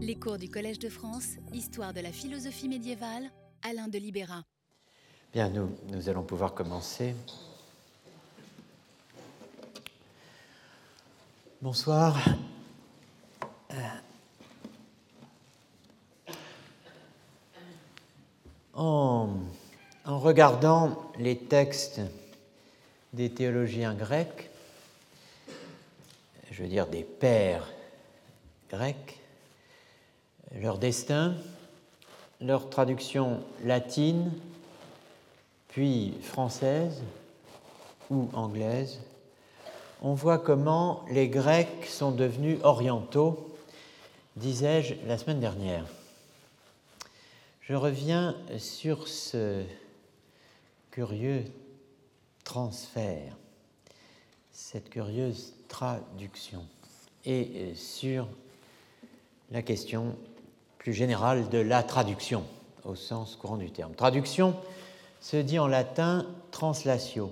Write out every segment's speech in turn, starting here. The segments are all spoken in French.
Les cours du Collège de France, Histoire de la philosophie médiévale, Alain de Libéra. Bien, nous, allons pouvoir commencer. Bonsoir. Euh, en regardant les textes des théologiens grecs, je veux dire des pères grecs, leur destin, leur traduction latine, puis française ou anglaise, on voit comment les Grecs sont devenus orientaux, disais-je la semaine dernière. Je reviens sur ce curieux transfert, cette curieuse traduction, et sur la question plus générale de la traduction au sens courant du terme. Traduction se dit en latin translatio,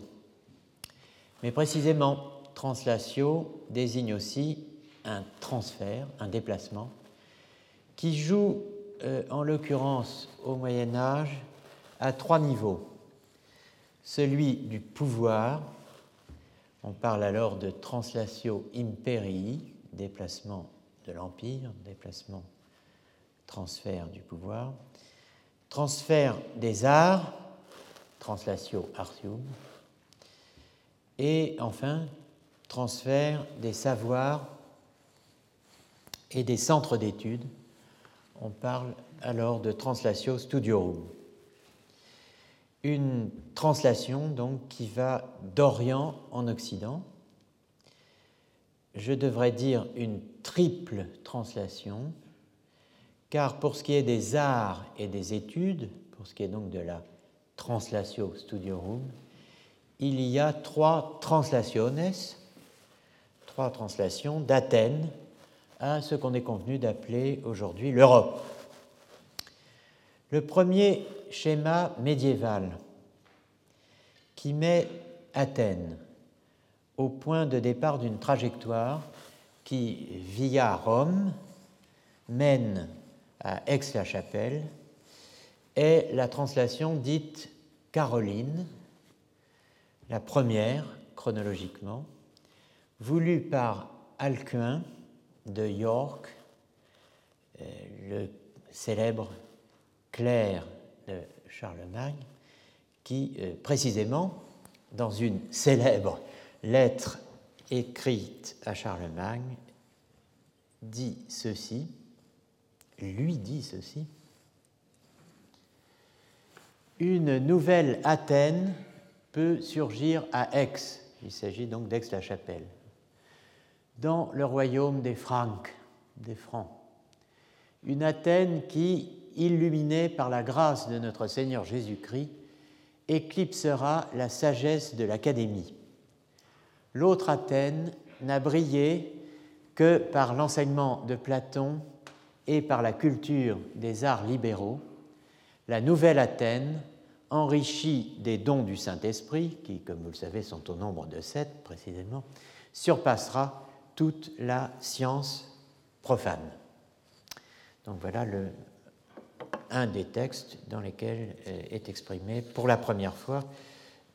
mais précisément translatio désigne aussi un transfert, un déplacement, qui joue euh, en l'occurrence au Moyen Âge à trois niveaux. Celui du pouvoir, on parle alors de translatio imperii, déplacement de l'empire, déplacement, transfert du pouvoir, transfert des arts, translatio artium, et enfin transfert des savoirs et des centres d'études. On parle alors de translatio studiorum. Une translation donc qui va d'Orient en Occident. Je devrais dire une triple translation, car pour ce qui est des arts et des études, pour ce qui est donc de la translatio studiorum, il y a trois translaciones, trois translations d'Athènes à ce qu'on est convenu d'appeler aujourd'hui l'Europe. Le premier schéma médiéval qui met Athènes au point de départ d'une trajectoire qui, via Rome, mène à Aix-la-Chapelle, est la translation dite Caroline, la première chronologiquement, voulue par Alcuin de York, euh, le célèbre clerc de Charlemagne, qui euh, précisément, dans une célèbre lettre écrite à Charlemagne, dit ceci, lui dit ceci, une nouvelle Athènes peut surgir à Aix, il s'agit donc d'Aix-la-Chapelle, dans le royaume des Francs, des Francs. Une Athènes qui, illuminée par la grâce de notre Seigneur Jésus-Christ, éclipsera la sagesse de l'Académie. L'autre Athènes n'a brillé que par l'enseignement de Platon et par la culture des arts libéraux. La nouvelle Athènes, enrichie des dons du Saint-Esprit, qui, comme vous le savez, sont au nombre de sept précisément, surpassera toute la science profane. Donc voilà un des textes dans lesquels euh, est exprimé pour la première fois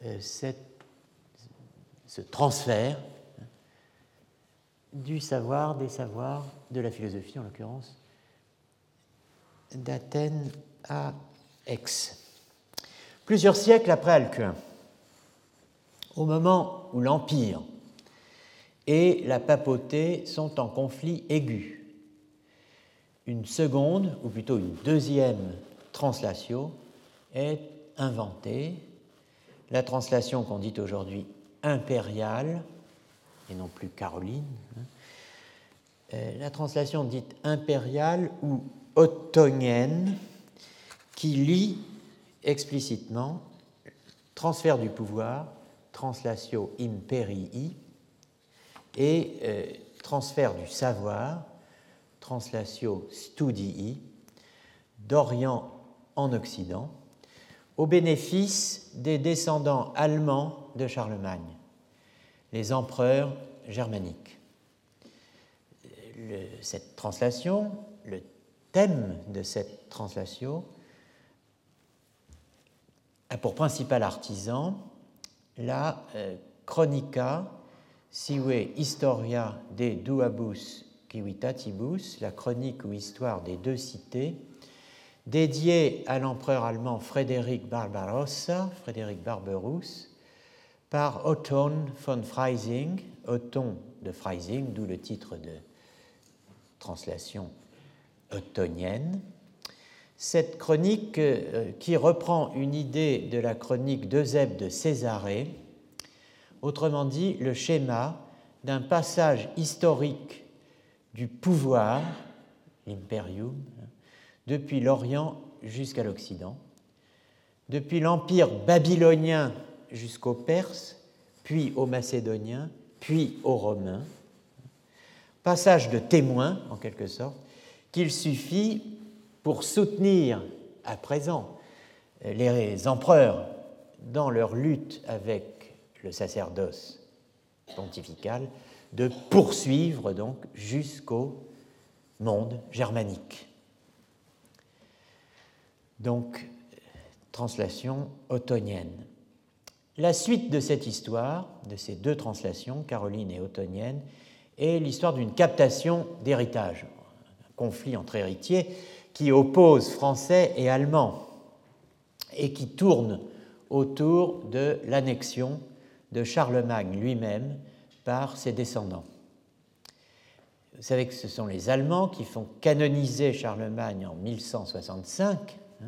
euh, ce transfert hein, du savoir, des savoirs, de la philosophie en l'occurrence, d'Athènes à Aix. Plusieurs siècles après Alcuin, au moment où l'Empire et la papauté sont en conflit aigu, une seconde, ou plutôt une deuxième translation est inventée, la translation qu'on dit aujourd'hui impériale, et non plus caroline, hein. euh, la translation dite impériale ou ottonienne, qui lit explicitement transfert du pouvoir, translatio imperii, et euh, transfert du savoir, translatio studii, d'Orient en Occident, au bénéfice des descendants allemands de Charlemagne, les empereurs germaniques. cette translation, thème de cette translation a pour principal artisan la euh, Chronica sive Historia de Duabus Civitatibus, la chronique ou histoire des deux cités, dédiée à l'empereur allemand Frédéric Barbarossa, Frédéric Barberousse, par Otton von Freising, Otton de Freising, d'où le titre de translation Cette chronique, euh, qui reprend une idée de la chronique d'Eusèbe de Césarée, autrement dit le schéma d'un passage historique du pouvoir, l'imperium, depuis l'Orient jusqu'à l'Occident, depuis l'Empire babylonien jusqu'aux Perses, puis aux Macédoniens, puis aux Romains. Passage de témoin, en quelque sorte, qu'il suffit pour soutenir à présent les empereurs dans leur lutte avec le sacerdoce pontifical, de poursuivre donc jusqu'au monde germanique. Donc, translation ottonienne. La suite de cette histoire, de ces deux translations, Caroline et Ottonienne, est l'histoire d'une captation d'héritage, conflit entre héritiers qui oppose français et allemand et qui tourne autour de l'annexion de Charlemagne lui-même par ses descendants. Vous savez que ce sont les Allemands qui font canoniser Charlemagne en 1165 hein,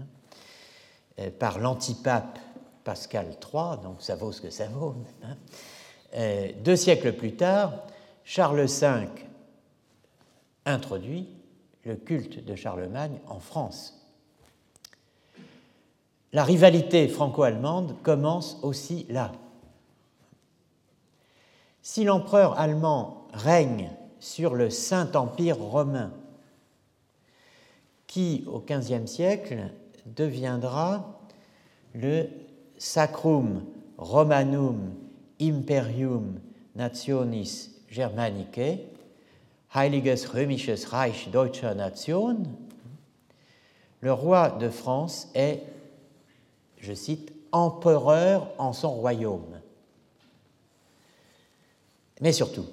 euh, par l'antipape Pascal III, donc ça vaut ce que ça vaut. Hein. Euh, deux siècles plus tard, Charles V introduit le culte de Charlemagne en France. La rivalité franco-allemande commence aussi là. Si l'empereur allemand règne sur le Saint-Empire romain, qui au XVe siècle deviendra le Sacrum Romanum Imperium Nationis Germanicae, Heiliges Römisches Reich Deutscher Nation, le roi de France est, je cite, empereur en son royaume. Mais surtout,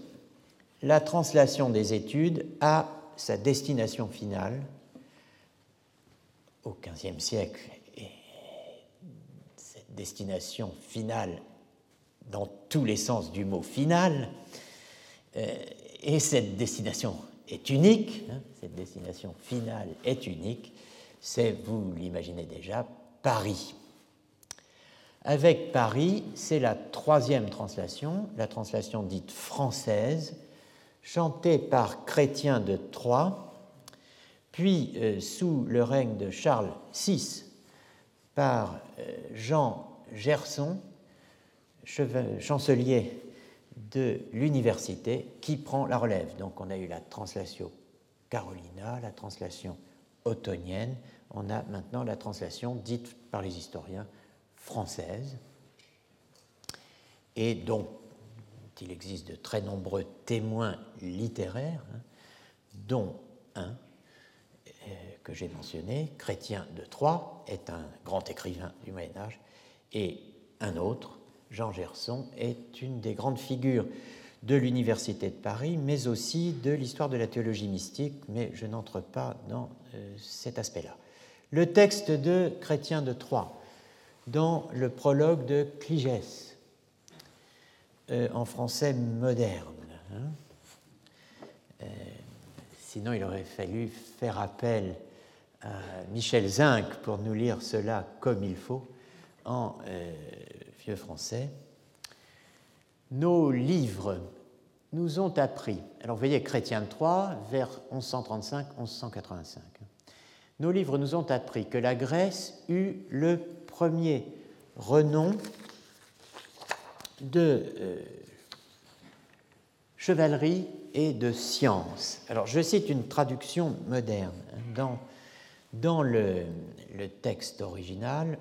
la translation des études a sa destination finale au XVe siècle destination finale dans tous les sens du mot final, euh, et cette destination est unique, hein, cette destination finale est unique, c'est, vous l'imaginez déjà, Paris. Avec Paris, c'est la troisième translation, la translation dite française, chantée par Chrétien de Troyes, puis euh, sous le règne de Charles VI par euh, Jean Gerson, chancelier de l'université, qui prend la relève. Donc on a eu la translation Carolina, la translation ottonienne, on a maintenant la translation dite par les historiens française, et dont il existe de très nombreux témoins littéraires, hein, dont un euh, que j'ai mentionné, Chrétien de Troyes, est un grand écrivain du Moyen Âge, et un autre, Jean Gerson, est une des grandes figures de l'Université de Paris, mais aussi de l'histoire de la théologie mystique, mais je n'entre pas dans euh, cet aspect-là. Le texte de Chrétien de Troyes, dans le prologue de Cligès, euh, en français moderne. Hein. Sinon, il aurait fallu faire appel à Michel Zinc pour nous lire cela comme il faut en français. Nos livres nous ont appris, alors vous voyez Chrétien de vers 1135-1185, nos livres nous ont appris que la Grèce eut le premier renom de euh, chevalerie et de science. Alors je cite une traduction moderne. Dans, dans le, texte original,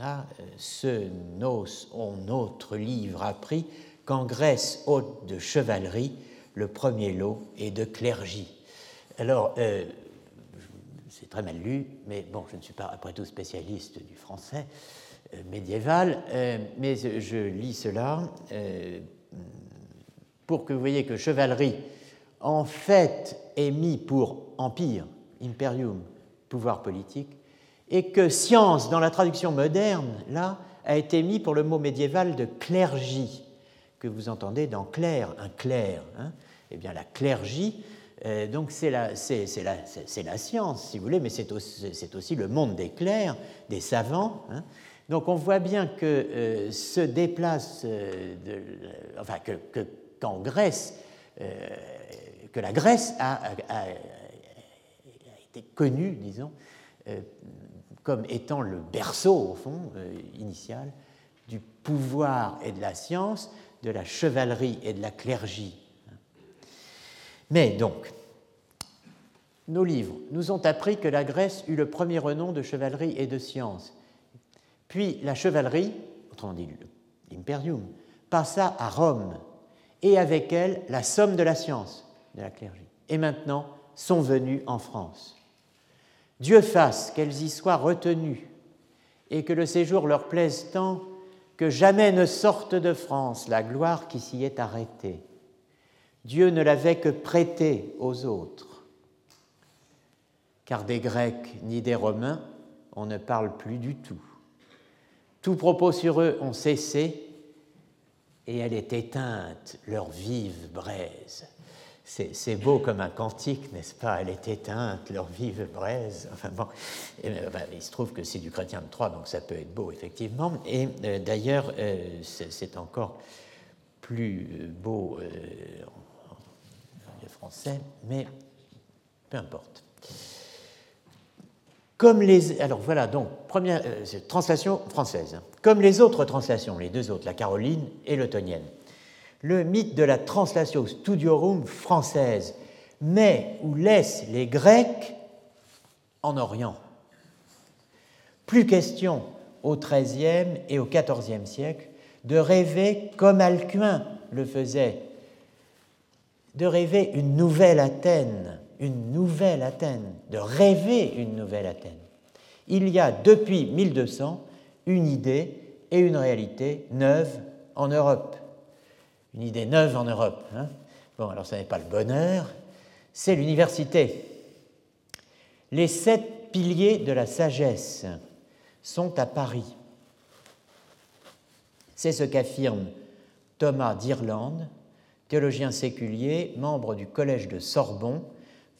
euh, ce nos, on notre livre appris qu'en Grèce haute de chevalerie, le premier lot est de clergie. Alors, euh, c'est très mal lu, mais bon, je ne suis pas après tout spécialiste du français médiéval, mais je lis cela pour que vous voyez que chevalerie, en fait, est mis pour empire, imperium, pouvoir politique, et que science, dans la traduction moderne, là, a été mis pour le mot médiéval de clergie, que vous entendez dans clair, un clerc. Hein. Eh bien, la clergie, euh, donc c'est la, science, si vous voulez, mais c'est aussi, le monde des clercs, des savants. Hein. Donc on voit bien que euh, se déplace, euh, de, enfin que, qu'en Grèce, que la Grèce a, été connue, disons, comme étant le berceau, au fond, euh, initial, du pouvoir et de la science, de la chevalerie et de la clergie. Mais donc, nos livres nous ont appris que la Grèce eut le premier renom de chevalerie et de science. Puis la chevalerie, autrement dit l'imperium, passa à Rome, et avec elle la somme de la science, de la clergie. Et maintenant sont venues en France. Dieu fasse qu'elles y soient retenues et que le séjour leur plaise tant que jamais ne sorte de France la gloire qui s'y est arrêtée. Dieu ne l'avait que prêté aux autres, car des Grecs ni des Romains on ne parle plus du tout. Tout propos sur eux ont cessé et elle est éteinte, leur vive braise c'est beau comme un cantique, n'est-ce pas? Elle est éteinte, leur vive braise. Enfin euh, bah, il se trouve que c'est du chrétien de Troyes, donc ça peut être beau, effectivement. Et euh, d'ailleurs, euh, c'est encore plus beau en, français, mais peu importe. Comme les, alors voilà, donc, première translation française. Comme les autres translations, les deux autres, la caroline et l'Eutonienne le mythe de la translation studiorum française met ou laisse les Grecs en Orient. Plus question au XIIIe et au XIVe siècle de rêver comme Alcuin le faisait, de rêver une nouvelle Athènes, une nouvelle Athènes, de rêver une nouvelle Athènes. Il y a depuis 1200 une idée et une réalité neuve en Europe une idée neuve en Europe. Hein. bon, alors ce n'est pas le bonheur, c'est l'université. Les sept piliers de la sagesse sont à Paris. C'est ce qu'affirme Thomas d'Irlande, théologien séculier, membre du Collège de Sorbonne,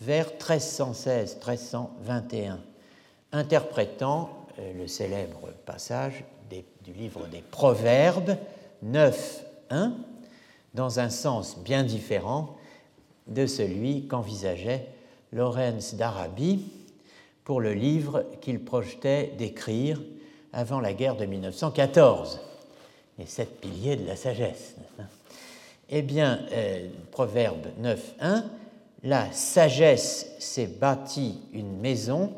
vers 1316-1321, interprétant euh, le célèbre passage du livre des Proverbes 9.1 dans un sens bien différent de celui qu'envisageait Lorenz d'Arabie pour le livre qu'il projetait d'écrire avant la guerre de 1914, les sept piliers de la sagesse. Eh bien, euh, Proverbe 9.1, la sagesse s'est bâtie une maison,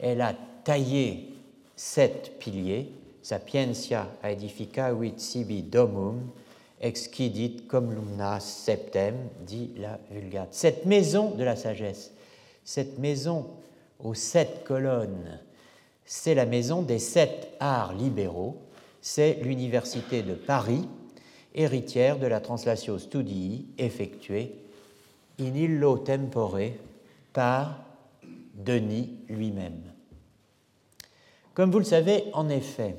elle a taillé sept piliers, sapientia aedifica vit sibi domum, exquidit cum lumna septem, dit la Vulgate. Cette maison de la sagesse, cette maison aux sept colonnes, c'est la maison des sept arts libéraux, c'est l'Université de Paris, héritière de la translation studii effectuée in illo tempore par Denis lui-même. Comme vous le savez, en effet,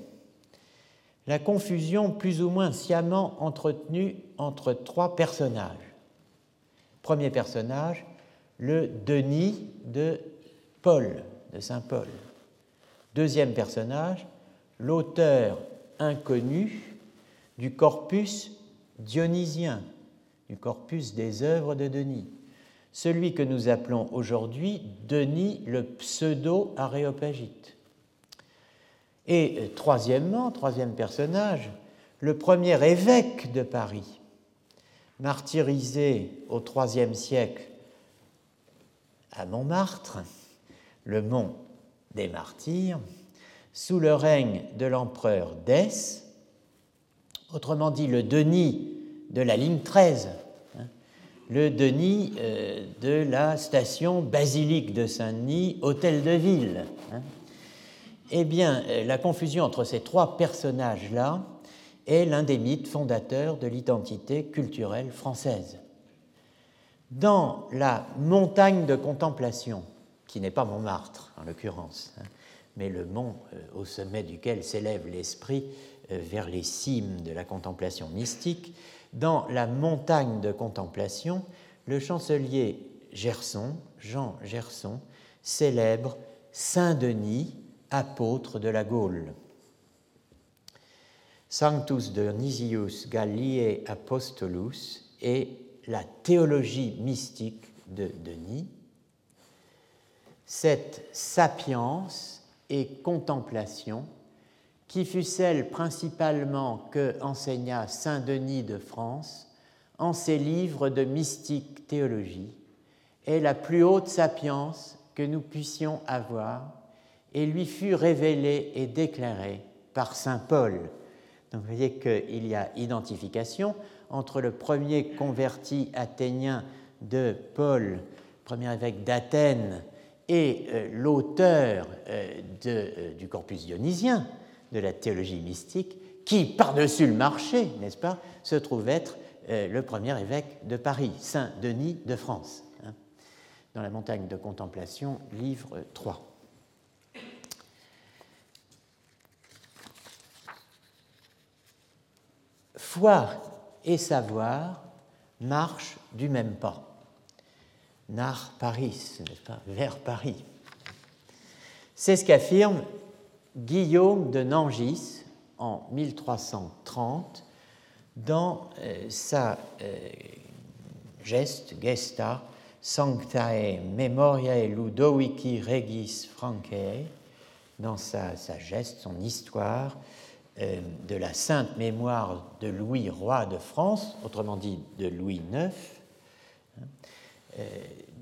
la confusion plus ou moins sciemment entretenue entre trois personnages. Premier personnage, le Denis de Paul, de Saint Paul. Deuxième personnage, l'auteur inconnu du corpus dionysien, du corpus des œuvres de Denis, celui que nous appelons aujourd'hui Denis le pseudo-aréopagite. Et euh, troisièmement, troisième personnage, le premier évêque de Paris, martyrisé au IIIe siècle à Montmartre, le mont des martyrs, sous le règne de l'empereur Dès, autrement dit le Denis de la ligne 13, hein, le Denis euh, de la station basilique de Saint-Denis, hôtel de ville. Hein. Eh bien, euh, la confusion entre ces trois personnages-là est l'un des mythes fondateurs de l'identité culturelle française. Dans la montagne de contemplation, qui n'est pas Montmartre en l'occurrence, hein, mais le mont euh, au sommet duquel s'élève l'esprit euh, vers les cimes de la contemplation mystique, dans la montagne de contemplation, le chancelier Gerson, Jean Gerson, célèbre Saint Denis, apôtre de la Gaule. Sanctus Dionysius Galliae Apostolus est la théologie mystique de Denis. Cette sapience et contemplation, qui fut celle principalement que enseigna Saint Denis de France en ses livres de mystique théologie, est la plus haute sapience que nous puissions avoir et lui fut révélée et déclarée par Saint Paul. Donc vous voyez qu'il y a identification entre le premier converti athénien de Paul, premier évêque d'Athènes, et euh, l'auteur euh, euh, du corpus dionysien, de la théologie mystique, qui, par-dessus le marché, n'est-ce pas, se trouve être le premier évêque de Paris, Saint Denis de France, hein, dans la montagne de contemplation, livre 3. Foi et savoir marchent du même pas nar Paris, n'est-ce pas, vers Paris. C'est ce qu'affirme Guillaume de Nangis en 1330 dans euh, sa euh, geste, gesta, Sanctae Memoriae Ludovici Regis Francae, dans sa, geste, son histoire de la sainte mémoire de Louis, roi de France, autrement dit de Louis IX, euh,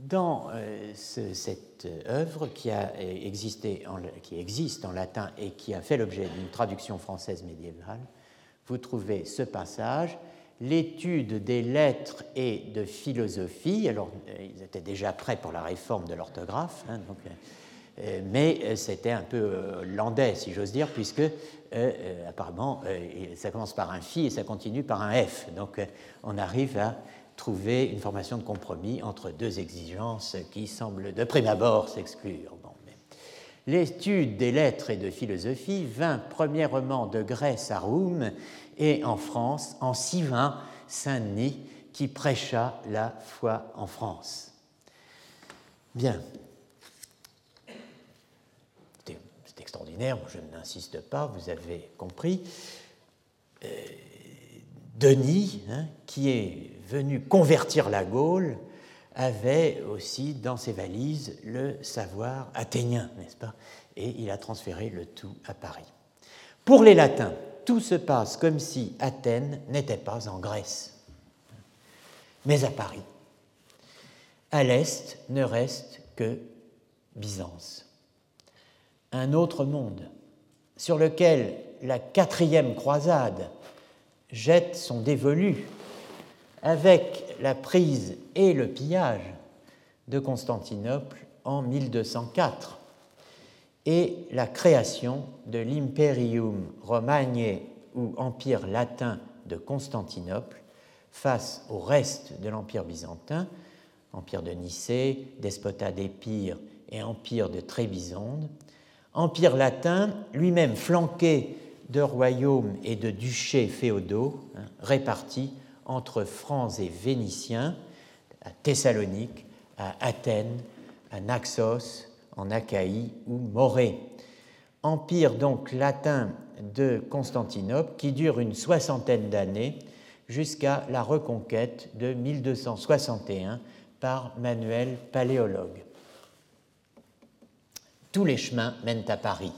dans euh, cette œuvre qui, a existé qui existe en latin et qui a fait l'objet d'une traduction française médiévale, vous trouvez ce passage, l'étude des lettres et de philosophie. Alors, euh, ils étaient déjà prêts pour la réforme de l'orthographe, hein, mais c'était un peu landais, si j'ose dire, puisque apparemment, ça commence par un phi et ça continue par un f. Donc, on arrive à trouver une formation de compromis entre deux exigences qui semblent de prime abord s'exclure. L'étude des lettres et de philosophie vint premièrement de Grèce à Rome et en France en 620 Saint-Denis qui prêcha la foi en France. Bien. C'est extraordinaire, je n'insiste pas, vous avez compris. Euh, Denis, hein, qui est venu convertir la Gaule, avait aussi dans ses valises le savoir athénien, n'est-ce pas? Et il a transféré le tout à Paris. Pour les latins, tout se passe comme si Athènes n'était pas en Grèce, mais à Paris. À l'est ne reste que Byzance, un autre monde sur lequel la quatrième croisade jette son dévolu avec la prise et le pillage de Constantinople en 1204 et la création de l'Imperium Romagnae ou Empire latin de Constantinople face au reste de l'Empire byzantin, Empire de Nicée, Despotat d'Épire et Empire de Trébizonde, Empire latin lui-même flanqué de royaumes et de duchés féodaux hein, répartis entre Francs et Vénitiens, à Thessalonique, à Athènes, à Naxos, en Achaïe ou Morée. Empire donc latin de Constantinople qui dure une soixantaine d'années jusqu'à la reconquête de 1261 par Manuel Paléologue. Tous les chemins mènent à Paris.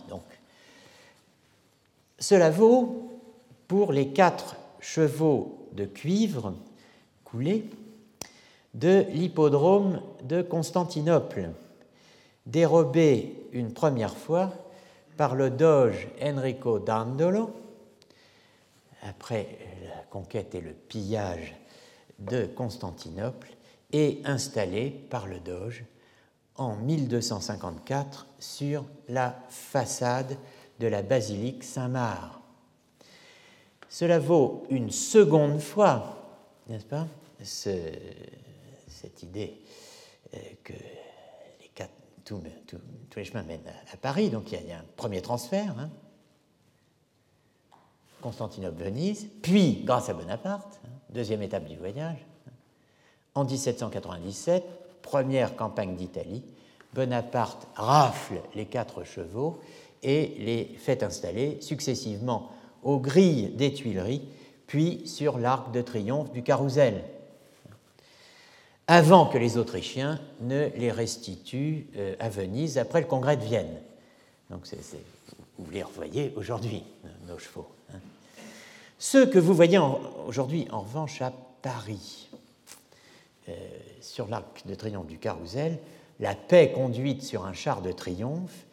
Cela vaut pour les quatre chevaux de cuivre coulés de l'hippodrome de Constantinople, dérobé une première fois par le doge Enrico Dandolo, après la conquête et le pillage de Constantinople, et installé par le Doge en 1254 sur la façade de la basilique Saint-Marc. Cela vaut une seconde fois, n'est-ce pas, cette idée euh, que les quatre, tous les chemins mènent à, Paris, donc il y, a, un premier transfert, hein. Constantinople-Venise, puis grâce à Bonaparte, hein, deuxième étape du voyage, en 1797, première campagne d'Italie, Bonaparte rafle les quatre chevaux et les fait installer successivement aux grilles des Tuileries, puis sur l'arc de triomphe du Carrousel, avant que les Autrichiens ne les restituent euh, à Venise après le congrès de Vienne. Donc vous les revoyez aujourd'hui, nos chevaux. Hein. Ceux que vous voyez aujourd'hui, en revanche, à Paris, euh, sur l'arc de triomphe du Carrousel, La paix conduite sur un char de triomphe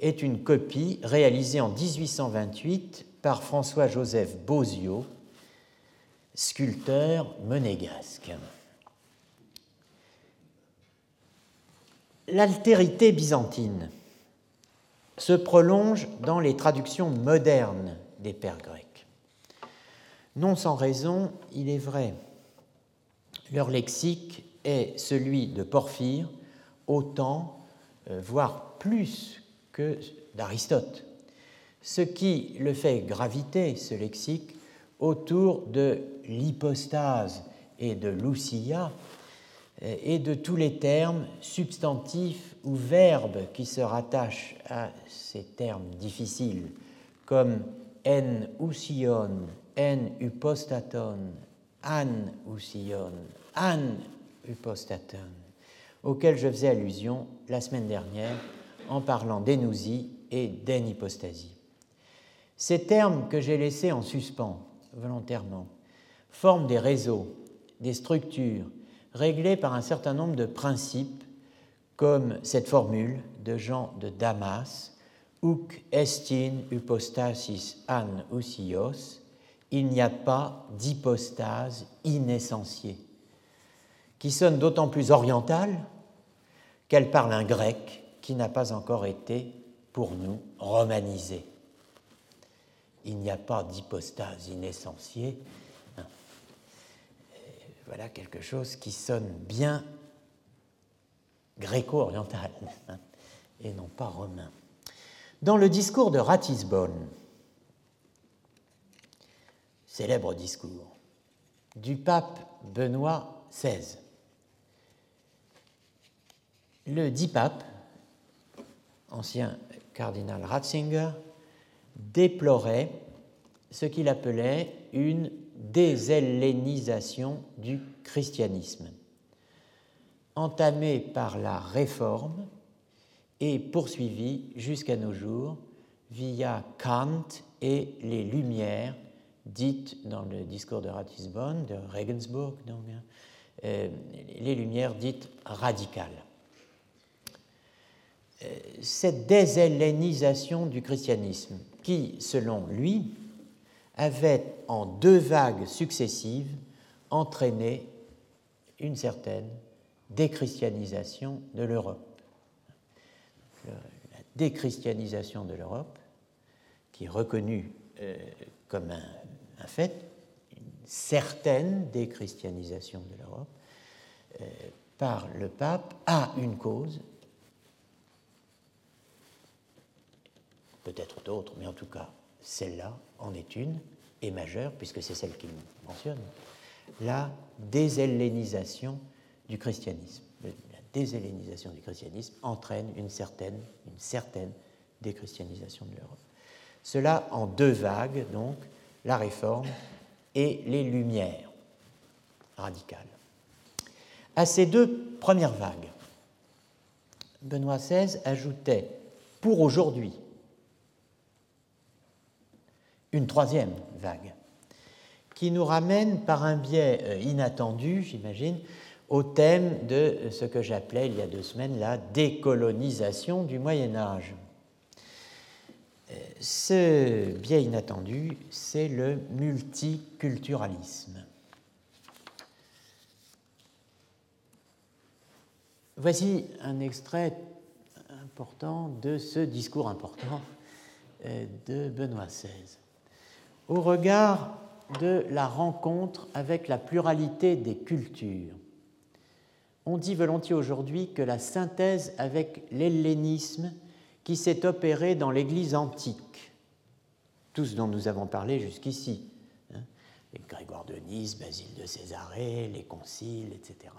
est une copie réalisée en 1828 par François-Joseph Bozio, sculpteur monégasque. L'altérité byzantine se prolonge dans les traductions modernes des pères grecs. Non sans raison, il est vrai leur lexique est celui de Porphyre, autant, euh, voire plus que d'Aristote, ce qui le fait graviter, ce lexique, autour de l'hypostase et de l'ousia, euh, et de tous les termes substantifs ou verbes qui se rattachent à ces termes difficiles, comme en ousion, en hypostaton, an ousion, an auquel je faisais allusion la semaine dernière en parlant d'énousie et d'enhypostasie. Ces termes que j'ai laissés en suspens volontairement forment des réseaux, des structures réglées par un certain nombre de principes, comme cette formule de Jean de Damas, Uc estin hypostasis an ousios, il n'y a pas d'hypostase inessentiée qui sonne d'autant plus orientale qu'elle parle un grec qui n'a pas encore été, pour nous, romanisé. Il n'y a pas d'hypostase inessentiée. Hein. Voilà quelque chose qui sonne bien gréco-oriental hein, et non pas romain. Dans le discours de Ratisbonne, célèbre discours du pape Benoît XVI, le dit pape, ancien cardinal Ratzinger, déplorait ce qu'il appelait une déshellénisation du christianisme, entamée par la réforme et poursuivie jusqu'à nos jours via Kant et les Lumières dites dans le discours de Ratisbonne, de Regensburg, hein, euh, les Lumières dites radicales. Cette déshellénisation du christianisme qui, selon lui, avait en deux vagues successives entraîné une certaine déchristianisation de l'Europe. La déchristianisation de l'Europe, qui est reconnue euh, comme un, fait, une certaine déchristianisation de l'Europe, euh, par le pape, a une cause, peut-être d'autres, mais en tout cas, celle-là en est une, et majeure, puisque c'est celle qu'il mentionne, la déshellénisation du christianisme. La déshellénisation du christianisme entraîne une certaine, une certaine déchristianisation de l'Europe. Cela en deux vagues, donc, la réforme et les lumières radicales. À ces deux premières vagues, Benoît XVI ajoutait, pour aujourd'hui, une troisième vague, qui nous ramène par un biais euh, inattendu, j'imagine, au thème de ce que j'appelais il y a deux semaines la décolonisation du Moyen Âge. Euh, ce biais inattendu, c'est le multiculturalisme. Voici un extrait important de ce discours important euh, de Benoît XVI. Au regard de la rencontre avec la pluralité des cultures, on dit volontiers aujourd'hui que la synthèse avec l'hellénisme qui s'est opérée dans l'Église antique, tout ce dont nous avons parlé jusqu'ici, hein, Grégoire de Nice, Basile de Césarée, les conciles, etc.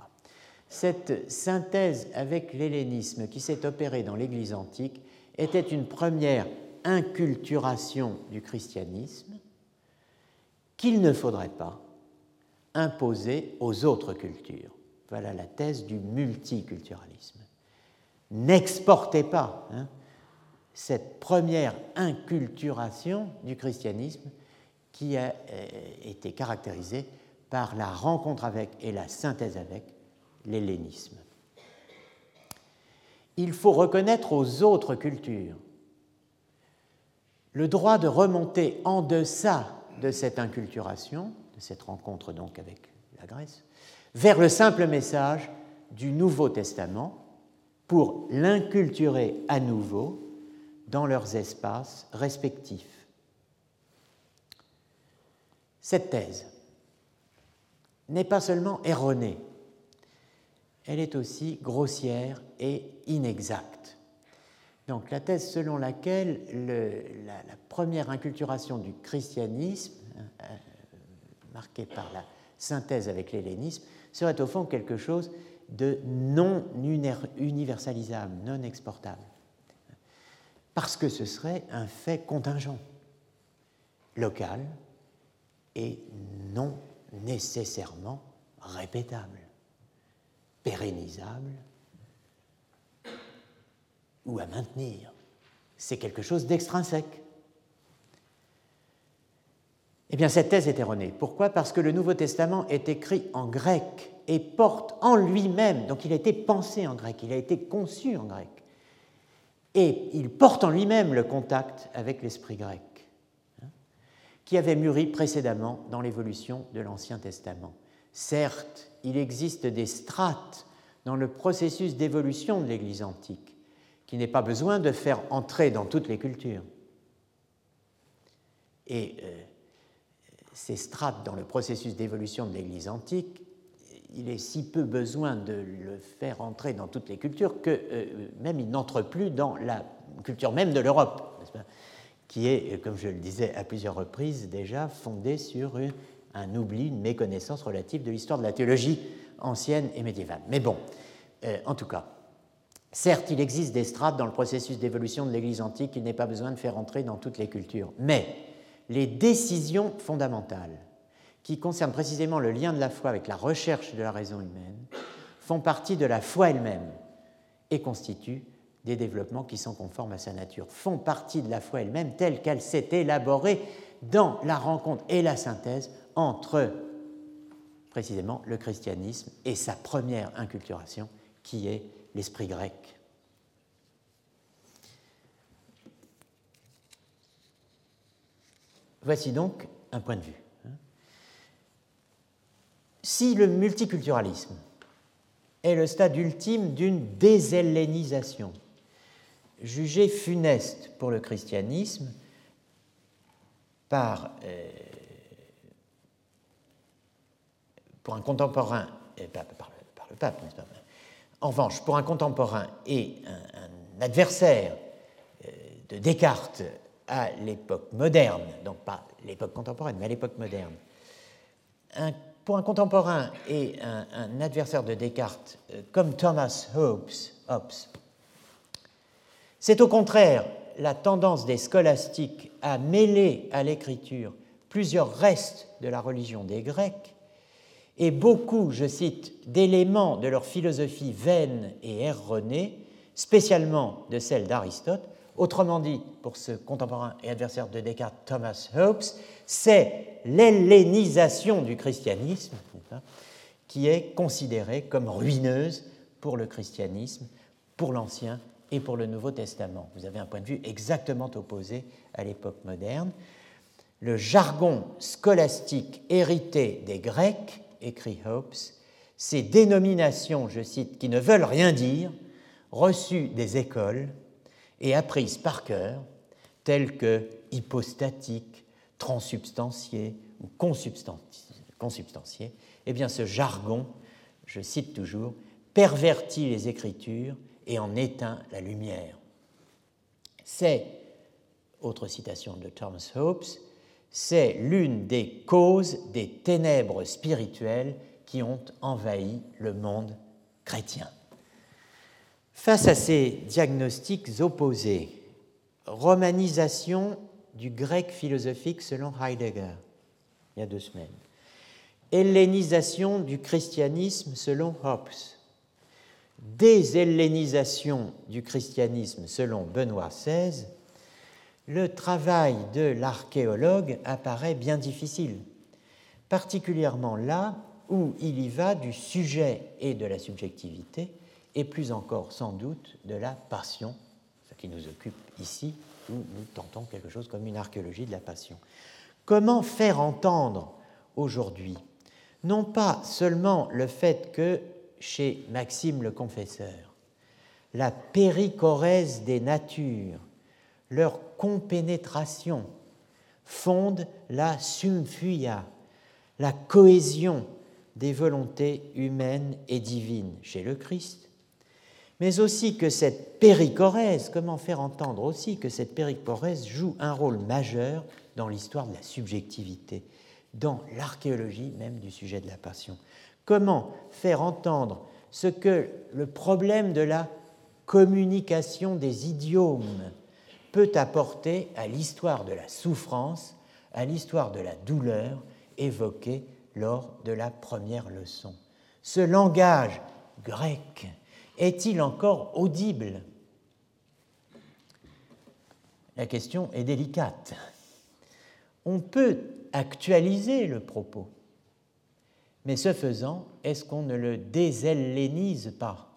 Cette synthèse avec l'hellénisme qui s'est opérée dans l'Église antique était une première inculturation du christianisme qu'il ne faudrait pas imposer aux autres cultures. Voilà la thèse du multiculturalisme. N'exportez pas hein, cette première inculturation du christianisme qui a euh, été caractérisée par la rencontre avec et la synthèse avec l'hellénisme. Il faut reconnaître aux autres cultures le droit de remonter en deçà de cette inculturation, de cette rencontre donc avec la Grèce, vers le simple message du Nouveau Testament pour l'inculturer à nouveau dans leurs espaces respectifs. Cette thèse n'est pas seulement erronée, elle est aussi grossière et inexacte. Donc la thèse selon laquelle la, première inculturation du christianisme, euh, marquée par la synthèse avec l'hellénisme, serait au fond quelque chose de non universalisable, non exportable, parce que ce serait un fait contingent, local et non nécessairement répétable, pérennisable ou à maintenir. C'est quelque chose d'extrinsèque. Eh bien, cette thèse est erronée. Pourquoi? Parce que le Nouveau Testament est écrit en grec et porte en lui-même, donc il a été pensé en grec, il a été conçu en grec, et il porte en lui-même le contact avec l'esprit grec, hein, qui avait mûri précédemment dans l'évolution de l'Ancien Testament. Certes, il existe des strates dans le processus d'évolution de l'Église antique, qui n'est pas besoin de faire entrer dans toutes les cultures. Et euh, ces strates dans le processus d'évolution de l'Église antique, il est si peu besoin de le faire entrer dans toutes les cultures que euh, même il n'entre plus dans la culture même de l'Europe, qui est, comme je le disais à plusieurs reprises déjà, fondée sur un oubli, une méconnaissance relative de l'histoire de la théologie ancienne et médiévale. Mais bon, euh, en tout cas, Certes, il existe des strates dans le processus d'évolution de l'Église antique qu'il n'est pas besoin de faire entrer dans toutes les cultures. Mais les décisions fondamentales qui concernent précisément le lien de la foi avec la recherche de la raison humaine font partie de la foi elle-même et constituent des développements qui sont conformes à sa nature, font partie de la foi elle-même telle qu'elle s'est élaborée dans la rencontre et la synthèse entre précisément le christianisme et sa première inculturation qui est l'esprit grec. Voici donc un point de vue. Si le multiculturalisme est le stade ultime d'une déshellénisation, jugée funeste pour le christianisme par, euh, pour un contemporain, et par, par, le pape, n'est-ce pas en revanche, pour un contemporain et un, adversaire euh, de Descartes à l'époque moderne, donc pas l'époque contemporaine, mais à l'époque moderne, pour un contemporain et un, adversaire de Descartes euh, comme Thomas Hobbes, Hobbes c'est au contraire la tendance des scolastiques à mêler à l'écriture plusieurs restes de la religion des Grecs et beaucoup, je cite, d'éléments de leur philosophie vaine et erronée, spécialement de celle d'Aristote. Autrement dit, pour ce contemporain et adversaire de Descartes, Thomas Hobbes, c'est l'hellénisation du christianisme qui est considérée comme ruineuse pour le christianisme, pour l'Ancien et pour le Nouveau Testament. Vous avez un point de vue exactement opposé à l'époque moderne. Le jargon scolastique hérité des Grecs écrit Hobbes, ces dénominations, je cite, qui ne veulent rien dire, reçues des écoles et apprises par cœur, telles que hypostatique, transsubstantié ou consubstantié, eh bien ce jargon, je cite toujours, pervertit les Écritures et en éteint la lumière. C'est, autre citation de Thomas Hobbes, c'est l'une des causes des ténèbres spirituelles qui ont envahi le monde chrétien. Face à ces diagnostics opposés, romanisation du grec philosophique selon Heidegger, il y a deux semaines, hellénisation du christianisme selon Hobbes, déshellénisation du christianisme selon Benoît XVI, le travail de l'archéologue apparaît bien difficile, particulièrement là où il y va du sujet et de la subjectivité, et plus encore sans doute de la passion, ce qui nous occupe ici, où nous tentons quelque chose comme une archéologie de la passion. Comment faire entendre aujourd'hui non pas seulement le fait que chez Maxime le Confesseur, la péricorèse des natures, leur compénétration, fondent la sumfuia, la cohésion des volontés humaines et divines chez le Christ, mais aussi que cette péricorèse, comment faire entendre aussi que cette péricorèse joue un rôle majeur dans l'histoire de la subjectivité, dans l'archéologie même du sujet de la passion. Comment faire entendre ce que le problème de la communication des idiomes peut apporter à l'histoire de la souffrance, à l'histoire de la douleur évoquée lors de la première leçon. Ce langage grec est-il encore audible? La question est délicate. On peut actualiser le propos, mais ce faisant, est-ce qu'on ne le déshellénise pas?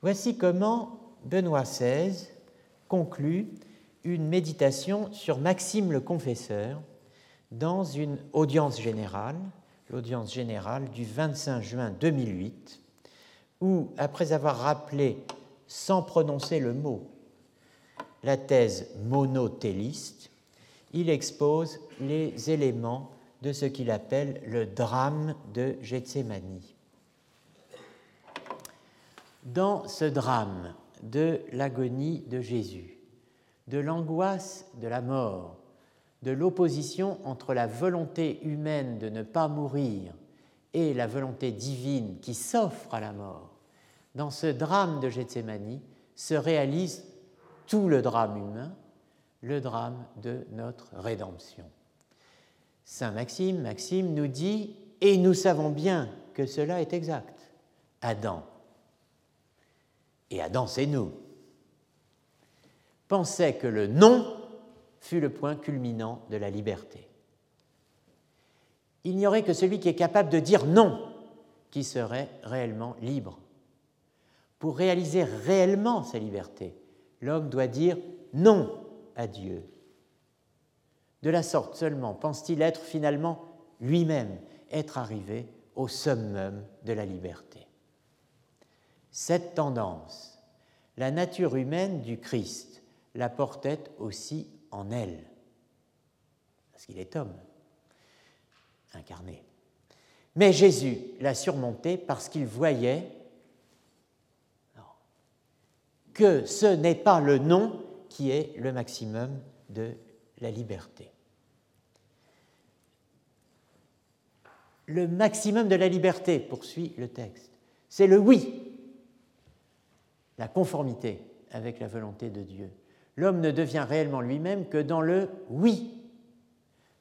Voici comment Benoît XVI conclut une méditation sur Maxime le Confesseur dans une audience générale, l'audience générale du 25 juin 2008, où, après avoir rappelé, sans prononcer le mot, la thèse monotéliste, il expose les éléments de ce qu'il appelle le drame de Gethsemane. Dans ce drame de l'agonie de Jésus, de l'angoisse de la mort, de l'opposition entre la volonté humaine de ne pas mourir et la volonté divine qui s'offre à la mort, dans ce drame de Gethsemane se réalise tout le drame humain, le drame de notre rédemption. Saint Maxime, Maxime nous dit, et nous savons bien que cela est exact, Adam, et Adam c'est nous, pensait que le non fut le point culminant de la liberté. Il n'y aurait que celui qui est capable de dire non qui serait réellement libre. Pour réaliser réellement sa liberté, l'homme doit dire non à Dieu. De la sorte seulement pense-t-il être finalement lui-même, être arrivé au summum de la liberté. Cette tendance, la nature humaine du Christ la portait aussi en elle, parce qu'il est homme, incarné. Mais Jésus l'a surmonté parce qu'il voyait que ce n'est pas le non qui est le maximum de la liberté. Le maximum de la liberté, poursuit le texte, c'est le oui, la conformité avec la volonté de Dieu l'homme ne devient réellement lui-même que dans le oui.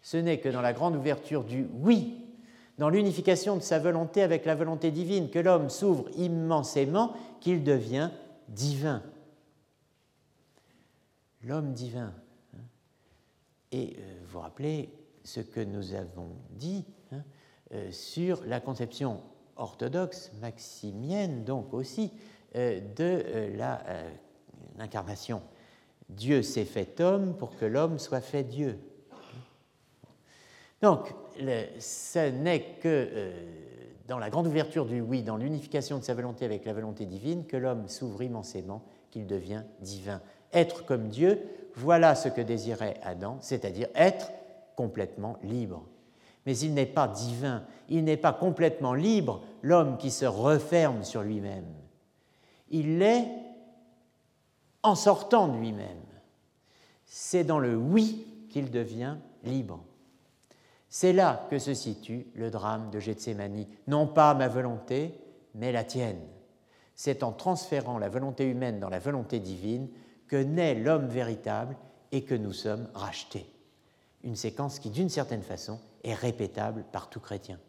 Ce n'est que dans la grande ouverture du oui, dans l'unification de sa volonté avec la volonté divine, que l'homme s'ouvre immensément, qu'il devient divin. L'homme divin. Hein. Et euh, vous rappelez ce que nous avons dit hein, euh, sur la conception orthodoxe, maximienne donc aussi, de l'incarnation Dieu s'est fait homme pour que l'homme soit fait Dieu. Donc, ce n'est que euh, dans la grande ouverture du oui, dans l'unification de sa volonté avec la volonté divine, que l'homme s'ouvre immensément, qu'il devient divin. Être comme Dieu, voilà ce que désirait Adam, c'est-à-dire être complètement libre. Mais il n'est pas divin, il n'est pas complètement libre, l'homme qui se referme sur lui-même. Il l'est en sortant de lui-même. C'est dans le oui qu'il devient libre. C'est là que se situe le drame de Gethsemane. Non pas ma volonté, mais la tienne. C'est en transférant la volonté humaine dans la volonté divine que naît l'homme véritable et que nous sommes rachetés. Une séquence qui, d'une certaine façon, est répétable par tout chrétien.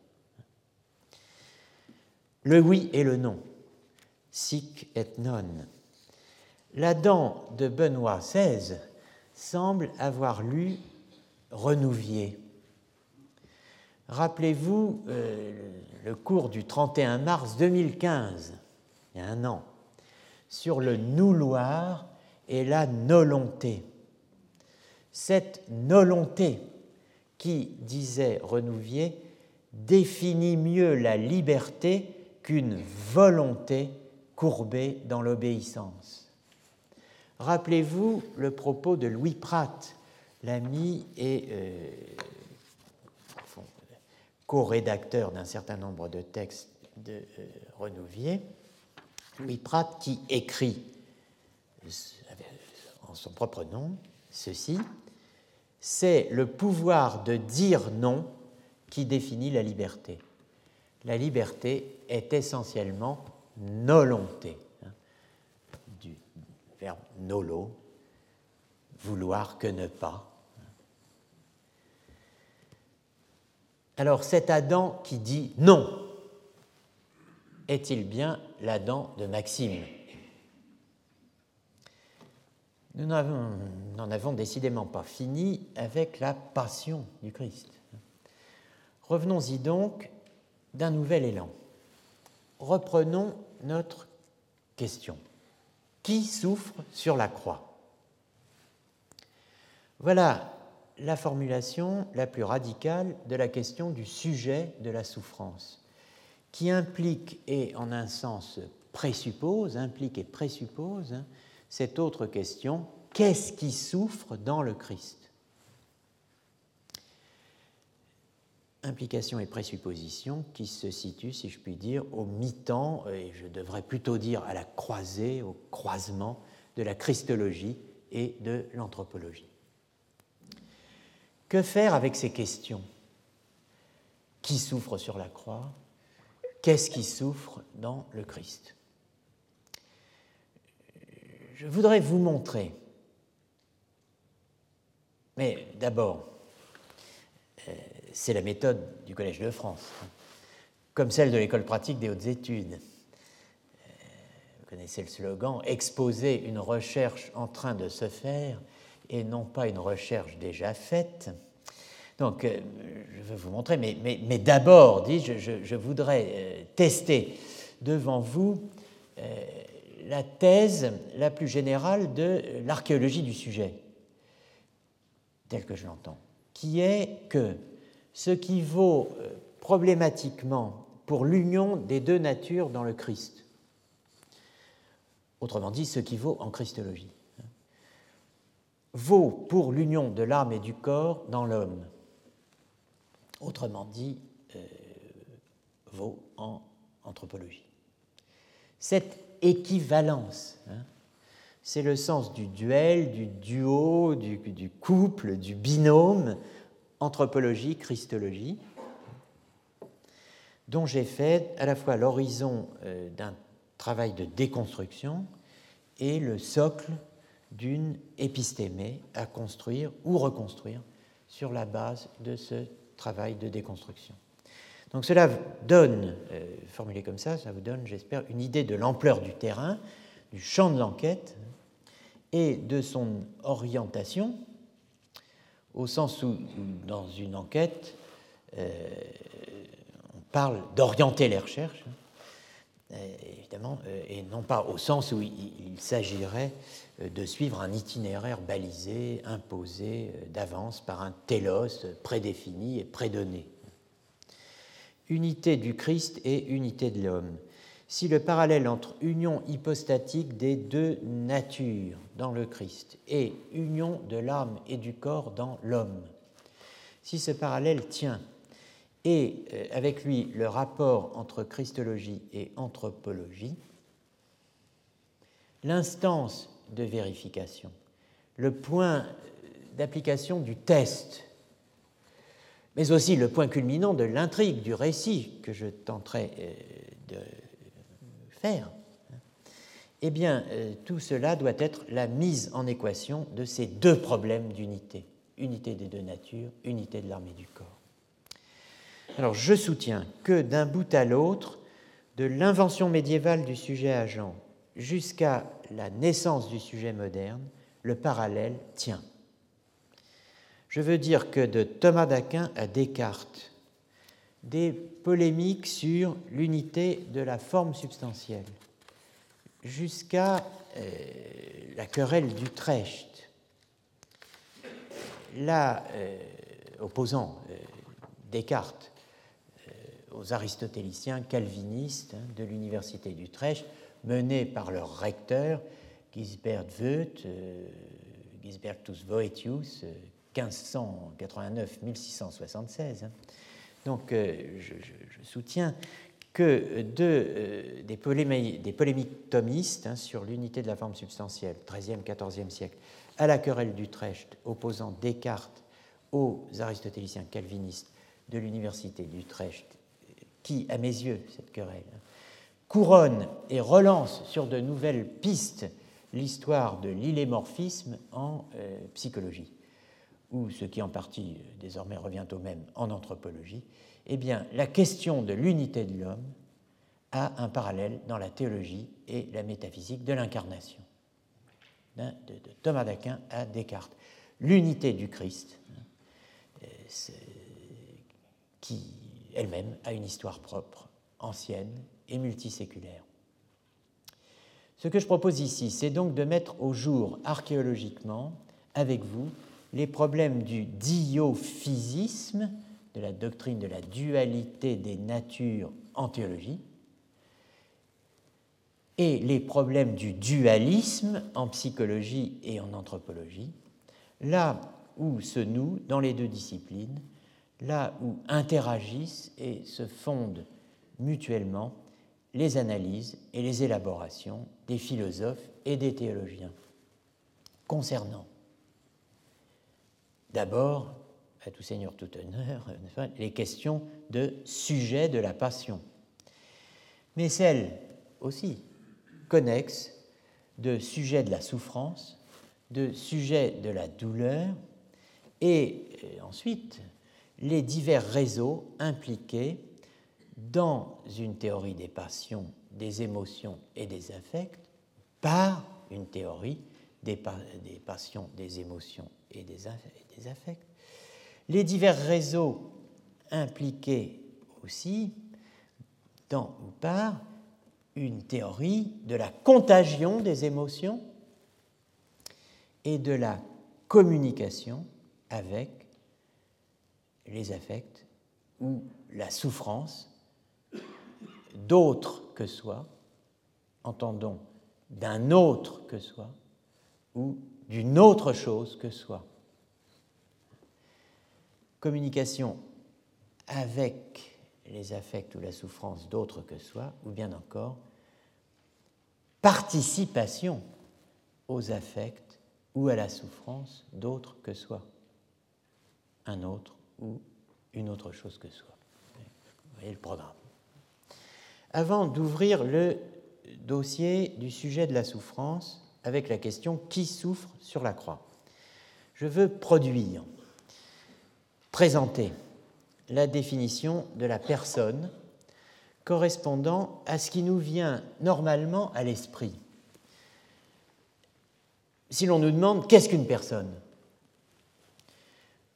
Le oui et le non, sic et non. L'Adam de Benoît XVI semble avoir lu Renouvier. Rappelez-vous euh, le cours du 31 mars 2015, il y a un an, sur le nouloir et la nolonté. Cette nolonté qui, disait Renouvier, définit mieux la liberté qu'une volonté courbée dans l'obéissance. Rappelez-vous le propos de Louis Pratt, l'ami et euh, co-rédacteur d'un certain nombre de textes de euh, Renouvier, Louis Pratt qui écrit en son propre nom ceci c'est le pouvoir de dire non qui définit la liberté. La liberté est essentiellement nolonté, hein, du verbe nolo, vouloir que ne pas. Alors cet Adam qui dit non, est-il bien l'Adam de Maxime? Nous n'en avons, décidément pas fini avec la passion du Christ. Revenons-y donc d'un nouvel élan. Reprenons notre question. Qui souffre sur la croix? Voilà la formulation la plus radicale de la question du sujet de la souffrance, qui implique et en un sens présuppose, implique et présuppose hein, cette autre question, qu'est-ce qui souffre dans le Christ? Implication et présupposition qui se situent, si je puis dire, au mi-temps, et je devrais plutôt dire à la croisée, au croisement de la christologie et de l'anthropologie. Que faire avec ces questions Qui souffre sur la croix? Qu'est-ce qui souffre dans le Christ? Je voudrais vous montrer, mais d'abord, c'est la méthode du Collège de France, comme celle de l'école pratique des hautes études. Euh, vous connaissez le slogan, exposer une recherche en train de se faire et non pas une recherche déjà faite. Donc, euh, je vais vous montrer, mais, d'abord, dis je, je, voudrais tester devant vous la thèse la plus générale de l'archéologie du sujet, telle que je l'entends, qui est que ce qui vaut euh, problématiquement pour l'union des deux natures dans le Christ, autrement dit ce qui vaut en Christologie, vaut pour l'union de l'âme et du corps dans l'homme, autrement dit euh, vaut en anthropologie. Cette équivalence. Hein. C'est le sens du duel, du duo, du, couple, du binôme, anthropologie, christologie, dont j'ai fait à la fois l'horizon euh, d'un travail de déconstruction et le socle d'une épistémée à construire ou reconstruire sur la base de ce travail de déconstruction. Donc cela donne, euh, formulé comme ça, ça vous donne, j'espère, une idée de l'ampleur du terrain, du champ de l'enquête et de son orientation, au sens où, dans une enquête, euh, on parle d'orienter les recherches, hein, évidemment, euh, et non pas au sens où il, s'agirait de suivre un itinéraire balisé, imposé d'avance par un télos prédéfini et prédonné. Unité du Christ et unité de l'homme. Si le parallèle entre union hypostatique des deux natures dans le Christ et union de l'âme et du corps dans l'homme, si ce parallèle tient, et euh, avec lui le rapport entre Christologie et anthropologie, l'instance de vérification, le point d'application du test, mais aussi le point culminant de l'intrigue, du récit que je tenterai euh, de faire, eh bien, euh, tout cela doit être la mise en équation de ces deux problèmes d'unité, unité des deux natures, unité de l'armée du corps. Alors, je soutiens que d'un bout à l'autre, de l'invention médiévale du sujet agent jusqu'à la naissance du sujet moderne, le parallèle tient. Je veux dire que de Thomas d'Aquin à Descartes, des polémiques sur l'unité de la forme substantielle, jusqu'à euh, la querelle d'Utrecht, là, euh, opposant euh, Descartes aux aristotéliciens calvinistes hein, de l'université d'Utrecht, menés par leur recteur, Gisbert Voet, Gisbertus Voetius, 1589-1676. Hein. Donc je, soutiens que euh, des, des, polémiques, thomistes hein, sur l'unité de la forme substantielle, 13e, 14e siècle, à la querelle d'Utrecht opposant Descartes aux aristotéliciens calvinistes de l'université d'Utrecht qui, à mes yeux, cette querelle, couronne et relance sur de nouvelles pistes l'histoire de l'illémorphisme en euh, psychologie, ou ce qui en partie euh, désormais revient au même en anthropologie, eh bien, la question de l'unité de l'homme a un parallèle dans la théologie et la métaphysique de l'incarnation, hein, de, Thomas d'Aquin à Descartes. L'unité du Christ, hein, qui elle-même a une histoire propre, ancienne et multiséculaire. Ce que je propose ici, c'est donc de mettre au jour archéologiquement, avec vous, les problèmes du diophysisme, de la doctrine de la dualité des natures en théologie, et les problèmes du dualisme en psychologie et en anthropologie, là où se nouent dans les deux disciplines là où interagissent et se fondent mutuellement les analyses et les élaborations des philosophes et des théologiens concernant d'abord, à tout seigneur, tout honneur, les questions de sujet de la passion, mais celles aussi connexes de sujet de la souffrance, de sujet de la douleur, et ensuite les divers réseaux impliqués dans une théorie des passions, des émotions et des affects par une théorie des, passions, des émotions et des, affects. Les divers réseaux impliqués aussi dans ou par une théorie de la contagion des émotions et de la communication avec les affects ou la souffrance d'autres que soi, entendons d'un autre que soi, ou d'une autre chose que soi. Communication avec les affects ou la souffrance d'autres que soi, ou bien encore participation aux affects ou à la souffrance d'autres que soi, un autre ou une autre chose que soi. Vous voyez le programme. Avant d'ouvrir le dossier du sujet de la souffrance avec la question qui souffre sur la croix, je veux produire, présenter la définition de la personne correspondant à ce qui nous vient normalement à l'esprit. Si l'on nous demande qu'est-ce qu'une personne,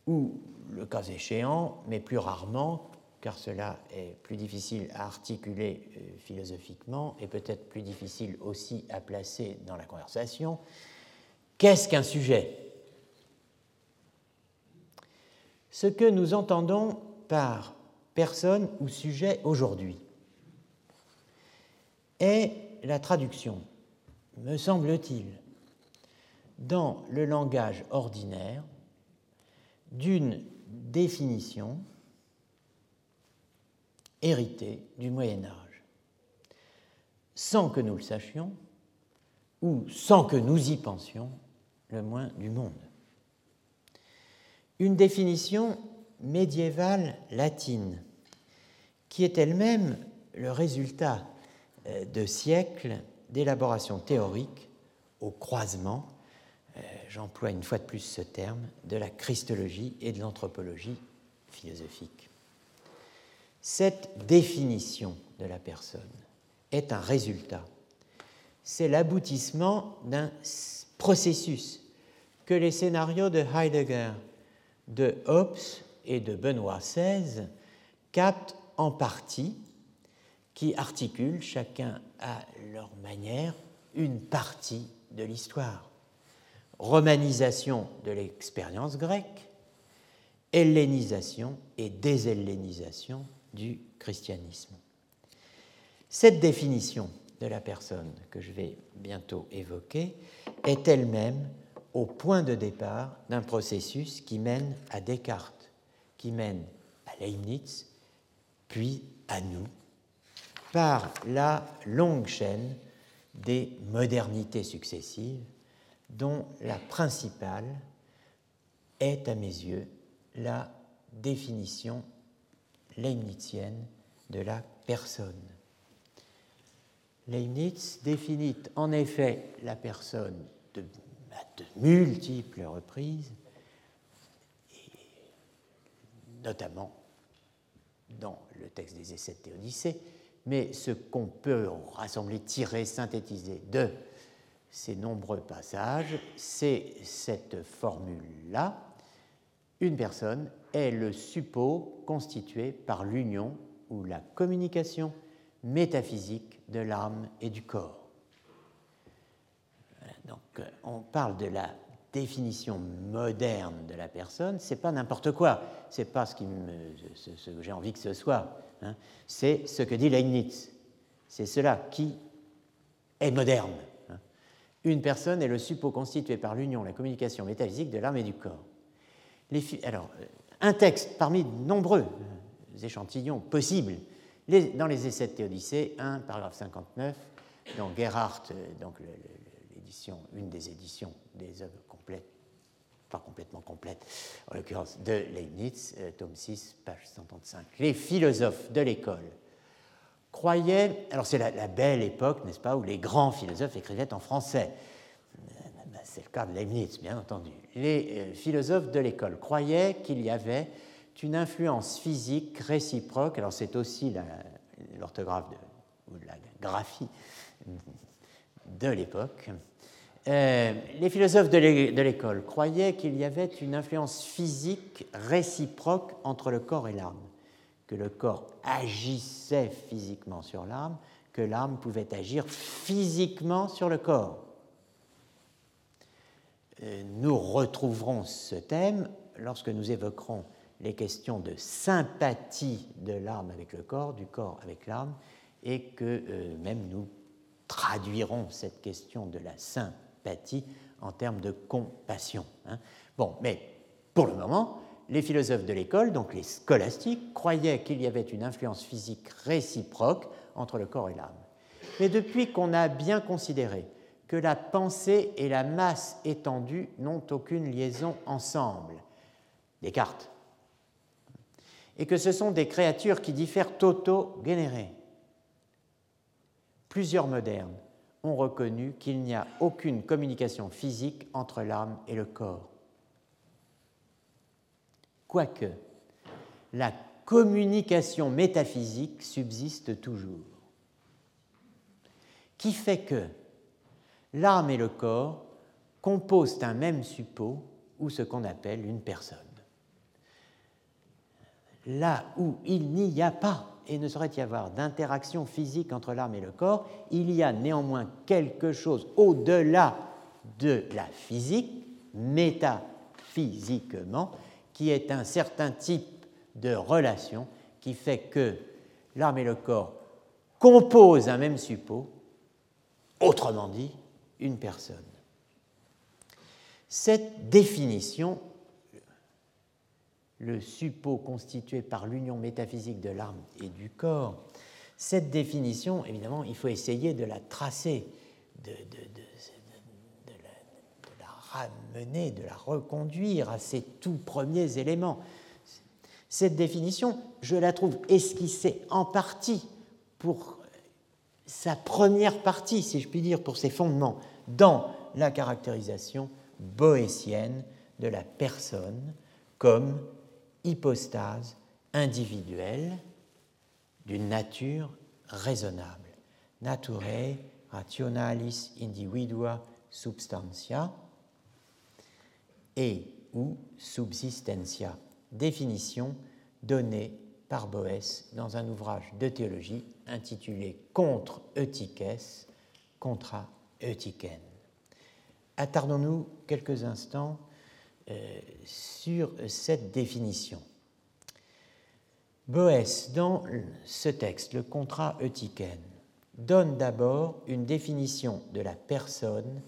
ou le cas échéant, mais plus rarement, car cela est plus difficile à articuler euh, philosophiquement et peut-être plus difficile aussi à placer dans la conversation, Qu'est-ce qu'un sujet? Ce que nous entendons par personne ou sujet aujourd'hui est la traduction, me semble-t-il, dans le langage ordinaire d'une définition héritée du Moyen Âge, sans que nous le sachions ou sans que nous y pensions le moins du monde. Une définition médiévale latine qui est elle-même le résultat euh, de siècles d'élaboration théorique au croisement, euh, j'emploie une fois de plus ce terme, de la christologie et de l'anthropologie philosophique. Cette définition de la personne est un résultat, c'est l'aboutissement d'un processus que les scénarios de Heidegger, de Hobbes et de Benoît XVI captent en partie, qui articulent chacun à leur manière une partie de l'histoire. Romanisation de l'expérience grecque, hellénisation et déshellénisation du christianisme. Cette définition de la personne que je vais bientôt évoquer est elle-même au point de départ d'un processus qui mène à Descartes, qui mène à Leibniz, puis à nous, par la longue chaîne des modernités successives, dont la principale est, à mes yeux, la définition leibnizienne de la personne. Leibniz définit en effet la personne de, de multiples reprises, notamment dans le texte des Essais de Théodicée, mais ce qu'on peut rassembler, tirer, synthétiser de ces nombreux passages, c'est cette formule-là. Une personne est le suppôt constitué par l'union ou la communication métaphysique de l'âme et du corps. Donc, euh, on parle de la définition moderne de la personne, c'est pas n'importe quoi, c'est pas ce, ce, que j'ai envie que ce soit, hein. c'est ce que dit Leibniz. C'est cela qui est moderne. Hein. Une personne est le suppôt constitué par l'union, la communication métaphysique de l'âme et du corps. Alors, euh, un texte parmi de nombreux euh, échantillons possibles dans les essais de Théodicée, 1, paragraphe 59, dans Gerhardt, donc une des éditions des œuvres complètes, pas complètement complètes, en l'occurrence de Leibniz, euh, tome 6, page 135. Les philosophes de l'école croyaient, alors c'est la, belle époque, n'est-ce pas, où les grands philosophes écrivaient en français. Euh, c'est le cas de Leibniz, bien entendu. Les philosophes de l'école croyaient qu'il y avait une influence physique réciproque, alors c'est aussi l'orthographe ou la graphie de l'époque. Euh, les philosophes de l'école croyaient qu'il y avait une influence physique réciproque entre le corps et l'âme, que le corps agissait physiquement sur l'âme, que l'âme pouvait agir physiquement sur le corps. Euh, nous retrouverons ce thème lorsque nous évoquerons les questions de sympathie de l'âme avec le corps, du corps avec l'âme, et que euh, même nous traduirons cette question de la sympathie en termes de compassion. Hein. Bon, mais pour le moment, les philosophes de l'école, donc les scolastiques, croyaient qu'il y avait une influence physique réciproque entre le corps et l'âme. Mais depuis qu'on a bien considéré que la pensée et la masse étendue n'ont aucune liaison ensemble, Descartes et que ce sont des créatures qui diffèrent auto-générées. Plusieurs modernes ont reconnu qu'il n'y a aucune communication physique entre l'âme et le corps. Quoique, la communication métaphysique subsiste toujours, qui fait que l'âme et le corps composent un même suppôt ou ce qu'on appelle une personne là où il n'y a pas et ne saurait y avoir d'interaction physique entre l'âme et le corps, il y a néanmoins quelque chose au-delà de la physique, métaphysiquement, qui est un certain type de relation qui fait que l'âme et le corps composent un même suppôt, autrement dit, une personne. Cette définition, le suppôt constitué par l'union métaphysique de l'âme et du corps, cette définition, évidemment, il faut essayer de la tracer, de, la, ramener, de la reconduire à ses tout premiers éléments. Cette définition, je la trouve esquissée en partie pour sa première partie, si je puis dire, pour ses fondements, dans la caractérisation boétienne de la personne comme hypostase individuelle d'une nature raisonnable. Naturae rationalis individua substantia et ou subsistentia, définition donnée par Boès dans un ouvrage de théologie intitulé Contre Eutyches, contra Eutychen. Attardons-nous quelques instants sur cette définition. Boès, dans ce texte, le contrat Eutychen, donne d'abord une définition de la personne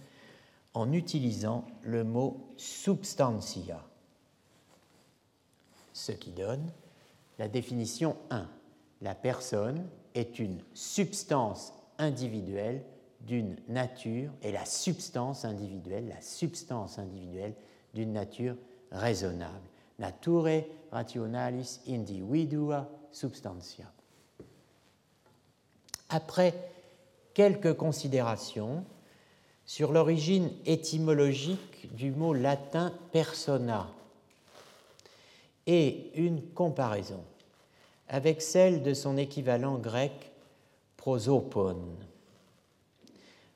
en utilisant le mot substantia, ce qui donne la définition 1. La personne est une substance individuelle d'une nature, et la substance individuelle, la substance individuelle d'une nature raisonnable. Nature rationalis individua substantia. Après quelques considérations sur l'origine étymologique du mot latin persona et une comparaison avec celle de son équivalent grec prosopone.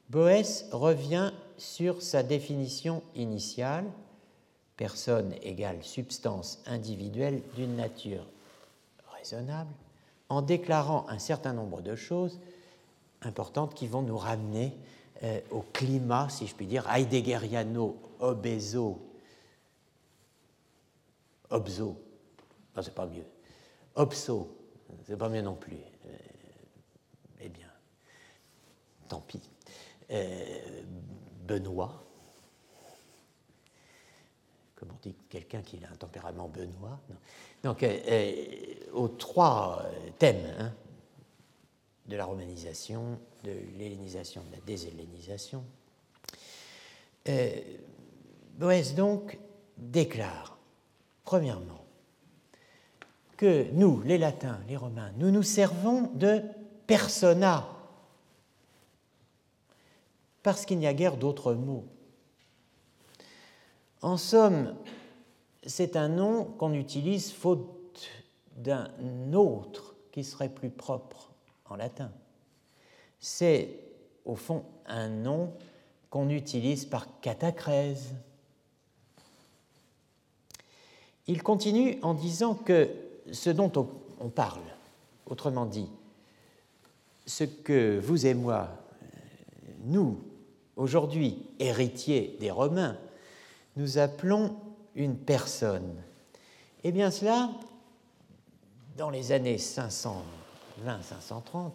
Boès revient sur sa définition initiale, personne égale substance individuelle d'une nature raisonnable, en déclarant un certain nombre de choses importantes qui vont nous ramener euh, au climat, si je puis dire, heideggeriano, obeso, obso, non, c'est pas mieux, obso, c'est pas mieux non plus. Euh, eh bien, tant pis. Euh, Benoît, comme on dit quelqu'un qui a un tempérament Benoît. Donc, euh, euh, aux trois thèmes hein, de la romanisation, de l'hellénisation, de la déshellénisation, Boès donc déclare, premièrement, que nous, les Latins, les Romains, nous nous servons de persona parce qu'il n'y a guère d'autres mots. En somme, c'est un nom qu'on utilise faute d'un autre qui serait plus propre en latin. C'est au fond un nom qu'on utilise par catacrèse. Il continue en disant que ce dont on parle, autrement dit, ce que vous et moi, nous, aujourd'hui héritier des Romains, nous appelons une personne. Eh bien cela, dans les années 520-530,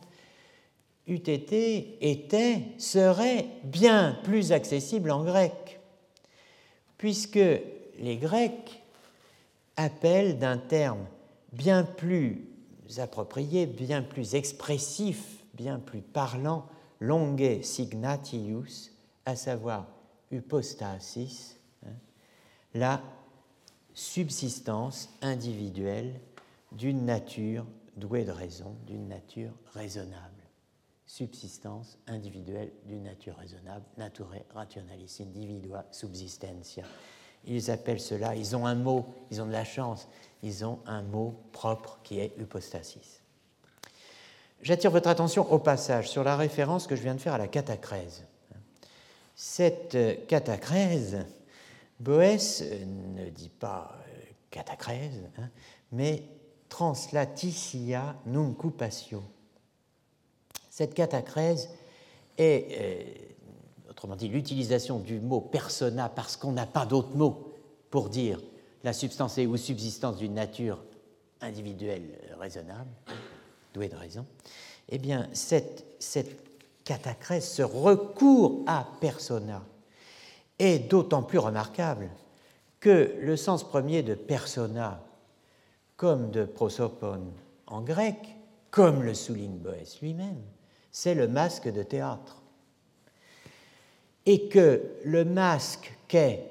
eût été, était, serait bien plus accessible en grec, puisque les Grecs appellent d'un terme bien plus approprié, bien plus expressif, bien plus parlant, longue signatius, à savoir hypostasis, la subsistance individuelle d'une nature douée de raison, d'une nature raisonnable. Subsistance individuelle d'une nature raisonnable, nature rationalis individua subsistentia. Ils appellent cela, ils ont un mot, ils ont de la chance, ils ont un mot propre qui est hypostasis. J'attire votre attention au passage sur la référence que je viens de faire à la catacrèse. Cette catacrèse, Boès ne dit pas euh, catacrèse, hein, mais translaticia nunc passio. Cette catacrèse est, euh, autrement dit l'utilisation du mot persona parce qu'on n'a pas d'autre mot pour dire la substance ou subsistance d'une nature individuelle raisonnable, douée de raison, eh bien, cette, cette catacrèse, ce recours à persona, est d'autant plus remarquable que le sens premier de persona, comme de prosopone en grec, comme le souligne Boès lui-même, c'est le masque de théâtre. Et que le masque qu'est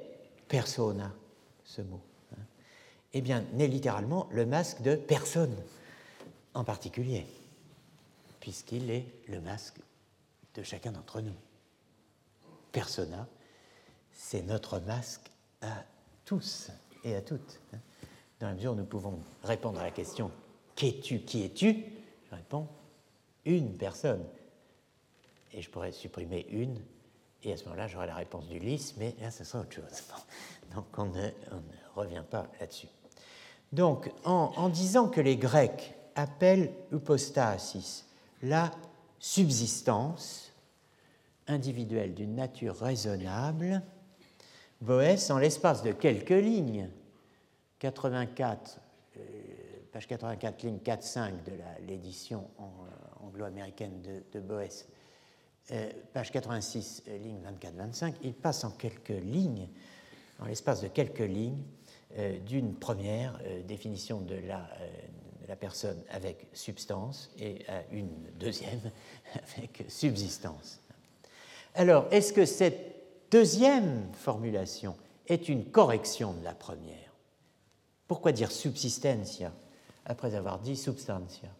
persona, ce mot, hein, eh bien, n'est littéralement le masque de personne en particulier, puisqu'il est le masque de chacun d'entre nous. Persona, c'est notre masque à tous et à toutes. Dans la mesure où nous pouvons répondre à la question Qu'es-tu Qui es-tu? Je réponds Une personne. Et je pourrais supprimer une, et à ce moment-là, j'aurai la réponse du lys, mais là, ce sera autre chose. Donc, on ne, revient pas là-dessus. Donc, en, en, disant que les Grecs appellent hypostasis la subsistance individuelle d'une nature raisonnable, Boès, en l'espace de quelques lignes, 84, euh, page 84, ligne 4-5 de l'édition euh, anglo-américaine de, de, Boès, euh, page 86, ligne 24-25, il passe en quelques lignes, en l'espace de quelques lignes, d'une première définition de la, de la, personne avec substance et à une deuxième avec subsistance. Alors, est-ce que cette deuxième formulation est une correction de la première. Pourquoi dire subsistencia après avoir dit substantia?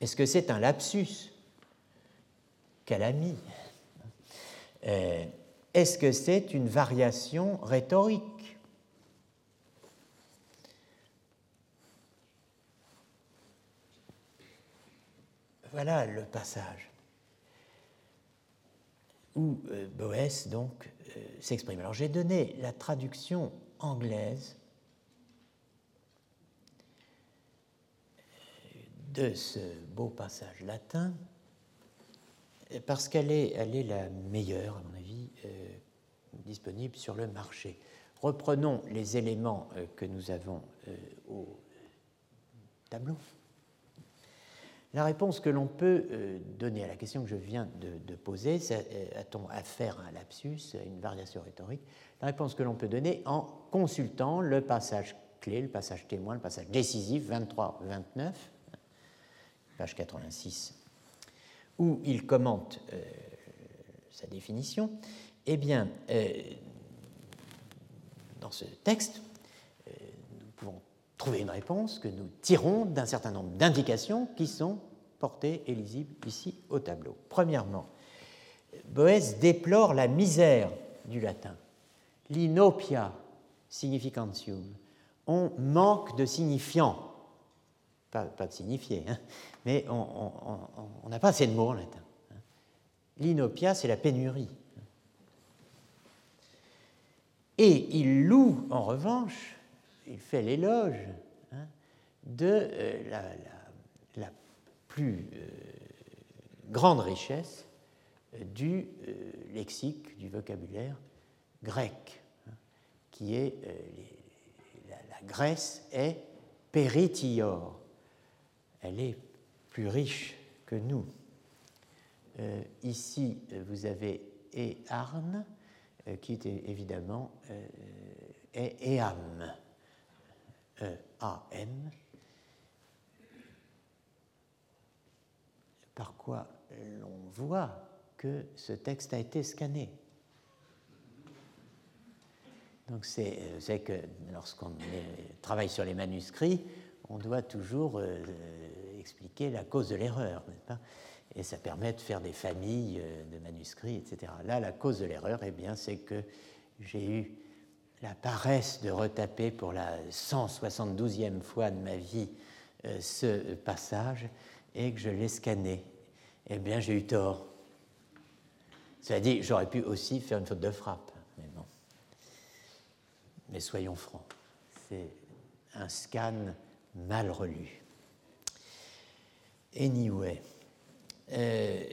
Est-ce que c'est un lapsus mis? Euh, Est-ce que c'est une variation rhétorique? Voilà le passage où euh, Boès donc euh, s'exprime. Alors j'ai donné la traduction anglaise de ce beau passage latin parce qu'elle est, la meilleure, à mon avis, euh, disponible sur le marché. Reprenons les éléments que nous avons au tableau. La réponse que l'on peut euh, donner à la question que je viens de, poser, euh, a-t-on affaire à un lapsus, à une variation rhétorique? La réponse que l'on peut donner en consultant le passage clé, le passage témoin, le passage décisif 23-29, page 86, où il commente euh, sa définition, eh bien, dans ce texte, nous pouvons trouver une réponse que nous tirons d'un certain nombre d'indications qui sont portées et lisibles ici au tableau. Premièrement, Boès déplore la misère du latin. L'inopia significentium. On manque de signifiants. Pas, de signifié, hein, mais on n'a pas assez de mots en latin. L'inopia, c'est la pénurie. Et il loue, en revanche, il fait l'éloge hein, de euh, la, plus euh, grande richesse euh, du lexique, du vocabulaire grec, hein, qui est la, Grèce est péritior. Elle est plus riche que nous. ici, vous avez Earn, qui était évidemment Eam. E-A-M, par quoi l'on voit que ce texte a été scanné. Donc c'est euh, que lorsqu'on travaille sur les manuscrits, on doit toujours euh, expliquer la cause de l'erreur, n'est-ce pas? Et ça permet de faire des familles euh, de manuscrits, etc. Là, la cause de l'erreur, eh bien, c'est que j'ai eu la paresse de retaper pour la 172e fois de ma vie euh, ce passage et que je l'ai scanné. Eh bien, j'ai eu tort. Cela dit, j'aurais pu aussi faire une faute de frappe, mais bon. Mais soyons francs, c'est un scan mal relu. Anyway. Euh,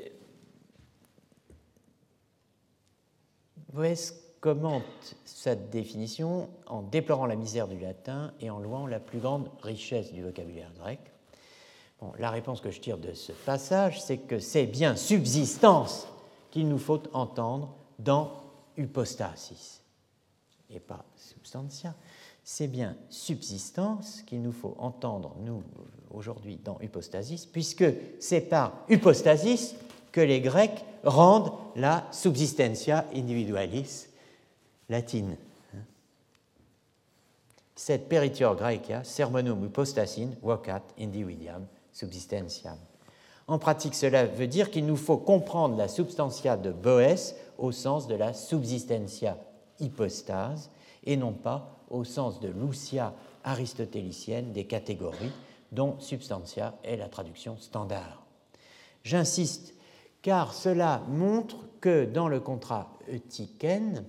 Boès commente cette définition en déplorant la misère du latin et en louant la plus grande richesse du vocabulaire grec. la réponse que je tire de ce passage, c'est que c'est bien subsistance qu'il nous faut entendre dans hypostasis, et pas substantia. C'est bien subsistance qu'il nous faut entendre, nous, aujourd'hui, dans hypostasis, puisque c'est par hypostasis que les Grecs rendent la subsistentia individualis latine. Cette peritior graeca sermonum hypostasin vocat individuam subsistentiam. En pratique, cela veut dire qu'il nous faut comprendre la substantia de Boès au sens de la subsistentia hypostase et non pas au sens de Lucia aristotélicienne des catégories dont substantia est la traduction standard. J'insiste car cela montre que dans le contrat Eutiken,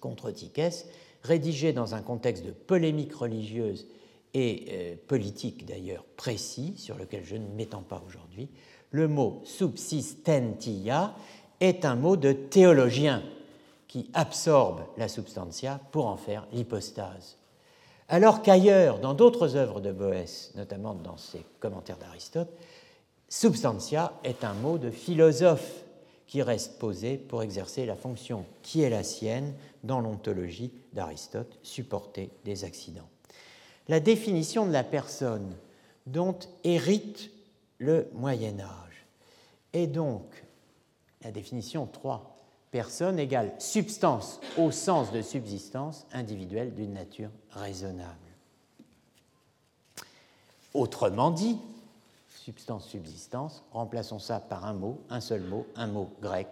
contre Tikes, rédigé dans un contexte de polémique religieuse et euh, politique d'ailleurs précis, sur lequel je ne m'étends pas aujourd'hui, le mot subsistentia est un mot de théologien qui absorbe la substantia pour en faire l'hypostase. Alors qu'ailleurs, dans d'autres œuvres de Boès, notamment dans ses commentaires d'Aristote, substantia est un mot de philosophe qui reste posé pour exercer la fonction qui est la sienne dans l'ontologie d'Aristote, supporter des accidents. La définition de la personne dont hérite le Moyen Âge est donc la définition 3. Personne égale substance au sens de subsistance individuelle d'une nature raisonnable. Autrement dit, substance-subsistance, remplaçons ça par un mot, un seul mot, un mot grec,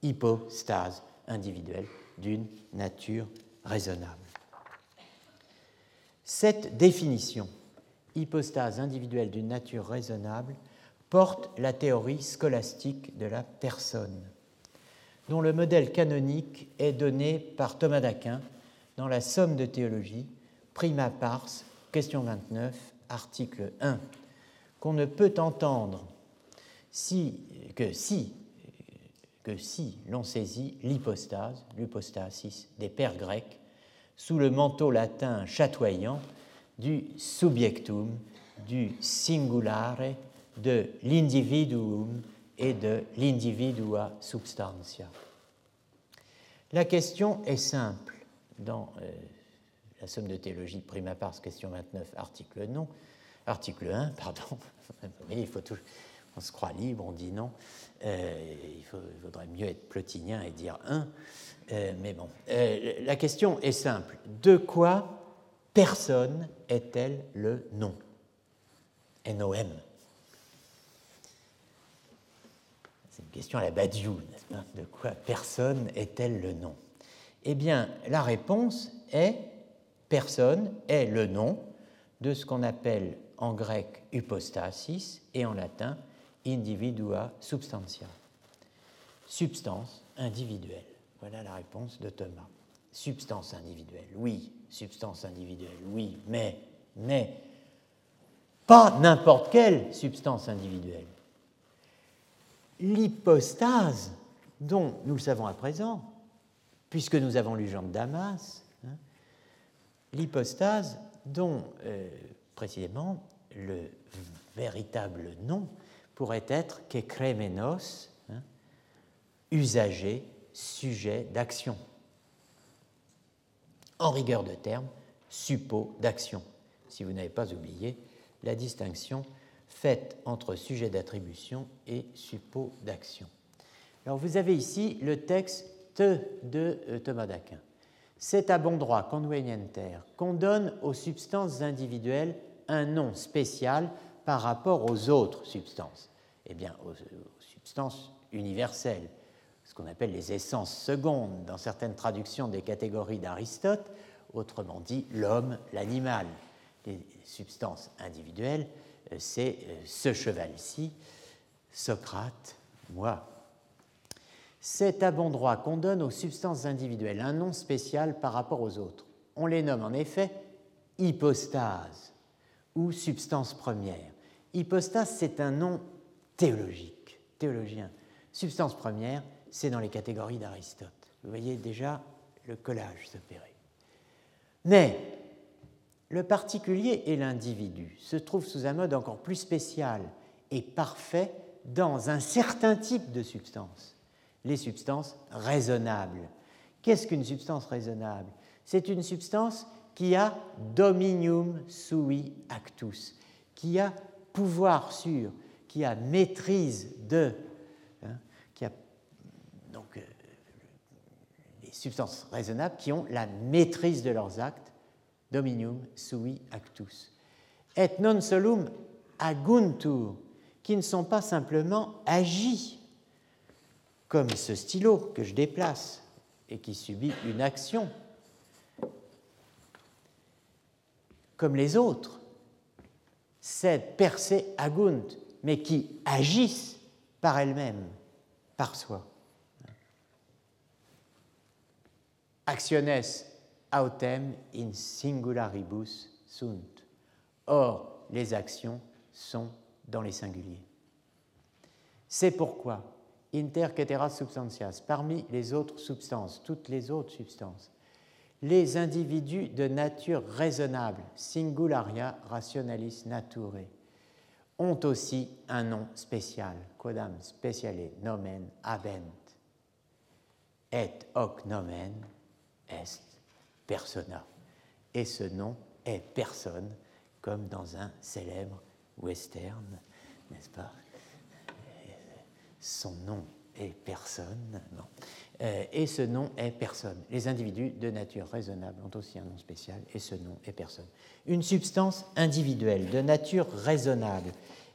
hypostase individuelle d'une nature raisonnable. Cette définition, hypostase individuelle d'une nature raisonnable, porte la théorie scolastique de la personne, dont le modèle canonique est donné par Thomas d'Aquin dans la Somme de théologie, prima pars, question 29, article 1 qu'on ne peut entendre si, que si, que si l'on saisit l'hypostase, l'hypostasis des pères grecs, sous le manteau latin chatoyant du subjectum, du singulare, de l'individuum et de l'individua substantia. La question est simple. Dans euh, la somme de théologie prima pars, question 29, article non, Article 1, pardon. il faut on se croit libre, on dit non. Euh, il, faudrait mieux être plotinien et dire 1. Euh, mais bon, euh, la question est simple. De quoi personne est-elle le nom? NOM. C'est une question à la Badiou, n'est-ce pas? De quoi personne est-elle le nom? Eh bien, la réponse est personne est le nom de ce qu'on appelle en grec hypostasis et en latin individua substantia. Substance individuelle. Voilà la réponse de Thomas. Substance individuelle, oui, substance individuelle, oui, mais, mais, pas n'importe quelle substance individuelle. L'hypostase, dont nous le savons à présent, puisque nous avons lu Jean de Damas, hein, l'hypostase dont euh, précisément le véritable nom pourrait être kekremenos, hein, usager, sujet d'action. En rigueur de terme, suppos d'action. Si vous n'avez pas oublié la distinction faite entre sujet d'attribution et suppos d'action. Alors vous avez ici le texte de euh, Thomas d'Aquin. C'est à bon droit, qu'on donne aux substances individuelles un nom spécial par rapport aux autres substances Eh bien, aux, substances universelles, ce qu'on appelle les essences secondes dans certaines traductions des catégories d'Aristote, autrement dit l'homme, l'animal. Les substances individuelles, euh, c'est euh, ce cheval-ci, Socrate, moi. C'est à bon droit qu'on donne aux substances individuelles un nom spécial par rapport aux autres. On les nomme en effet hypostase ou substance première. Hypostase, c'est un nom théologique, théologien. Substance première, c'est dans les catégories d'Aristote. Vous voyez déjà le collage s'opérer. Mais le particulier et l'individu se trouvent sous un mode encore plus spécial et parfait dans un certain type de substance, les substances raisonnables. Qu'est-ce qu'une substance raisonnable? C'est une substance qui a dominium sui actus, qui a pouvoir sur, qui a maîtrise de, hein, qui a donc euh, les substances raisonnables qui ont la maîtrise de leurs actes, dominium sui actus. Et non solum aguntur, qui ne sont pas simplement agis, comme ce stylo que je déplace et qui subit une action, comme les autres, sed per se agunt, mais qui agissent par elles-mêmes, par soi. Actiones autem in singularibus sunt. Or, les actions sont dans les singuliers. C'est pourquoi, inter cetera substantias, parmi les autres substances, toutes les autres substances, les individus de nature raisonnable, singularia rationalis naturae, ont aussi un nom spécial, quodam speciale nomen habent. Et hoc nomen est persona. Et ce nom est personne, comme dans un célèbre western, n'est-ce pas? Son nom est personne. Euh, et ce nom est personne. Les individus de nature raisonnable ont aussi un nom spécial, et ce nom est personne. Une substance individuelle de nature raisonnable,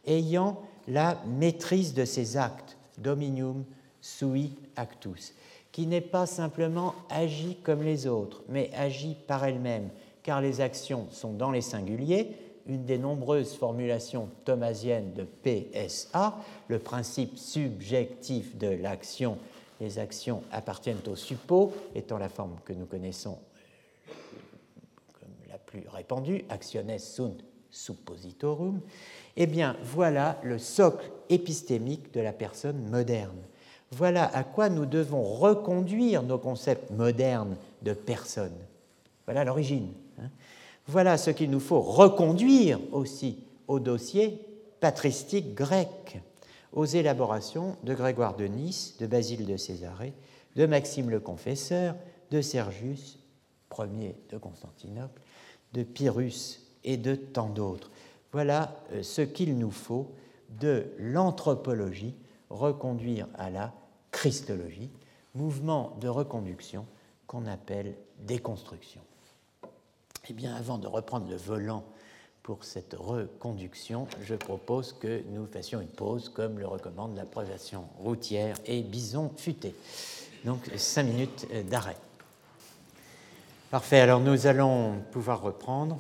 ayant la maîtrise de ses actes, dominium sui actus, qui n'est pas simplement agie comme les autres, mais agit par elle-même, car les actions sont dans les singuliers, une des nombreuses formulations thomasiennes de PSA, le principe subjectif de l'action les actions appartiennent au suppos, étant la forme que nous connaissons comme la plus répandue, actiones sunt suppositorum, eh bien voilà le socle épistémique de la personne moderne. Voilà à quoi nous devons reconduire nos concepts modernes de personne. Voilà l'origine. Hein. Voilà ce qu'il nous faut reconduire aussi au dossier patristique grec aux élaborations de Grégoire de Nice, de Basile de Césarée, de Maxime le Confesseur, de Sergius, premier de Constantinople, de Pyrrhus et de tant d'autres. Voilà euh, ce qu'il nous faut de l'anthropologie reconduire à la christologie, mouvement de reconduction qu'on appelle déconstruction. Eh bien, avant de reprendre le volant pour cette reconduction, je propose que nous fassions une pause, comme le recommande la routière et bison futé. Donc, cinq minutes d'arrêt. Parfait, alors nous allons pouvoir reprendre.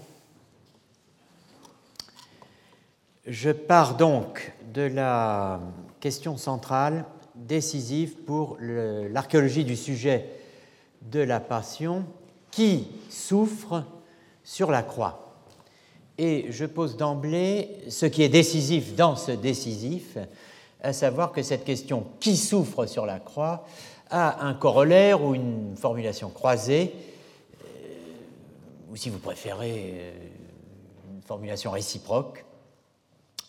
Je pars donc de la question centrale, décisive pour l'archéologie du sujet de la passion, qui souffre sur la croix. Et je pose d'emblée ce qui est décisif dans ce décisif, à savoir que cette question qui souffre sur la croix a un corollaire ou une formulation croisée, euh, ou si vous préférez, euh, une formulation réciproque,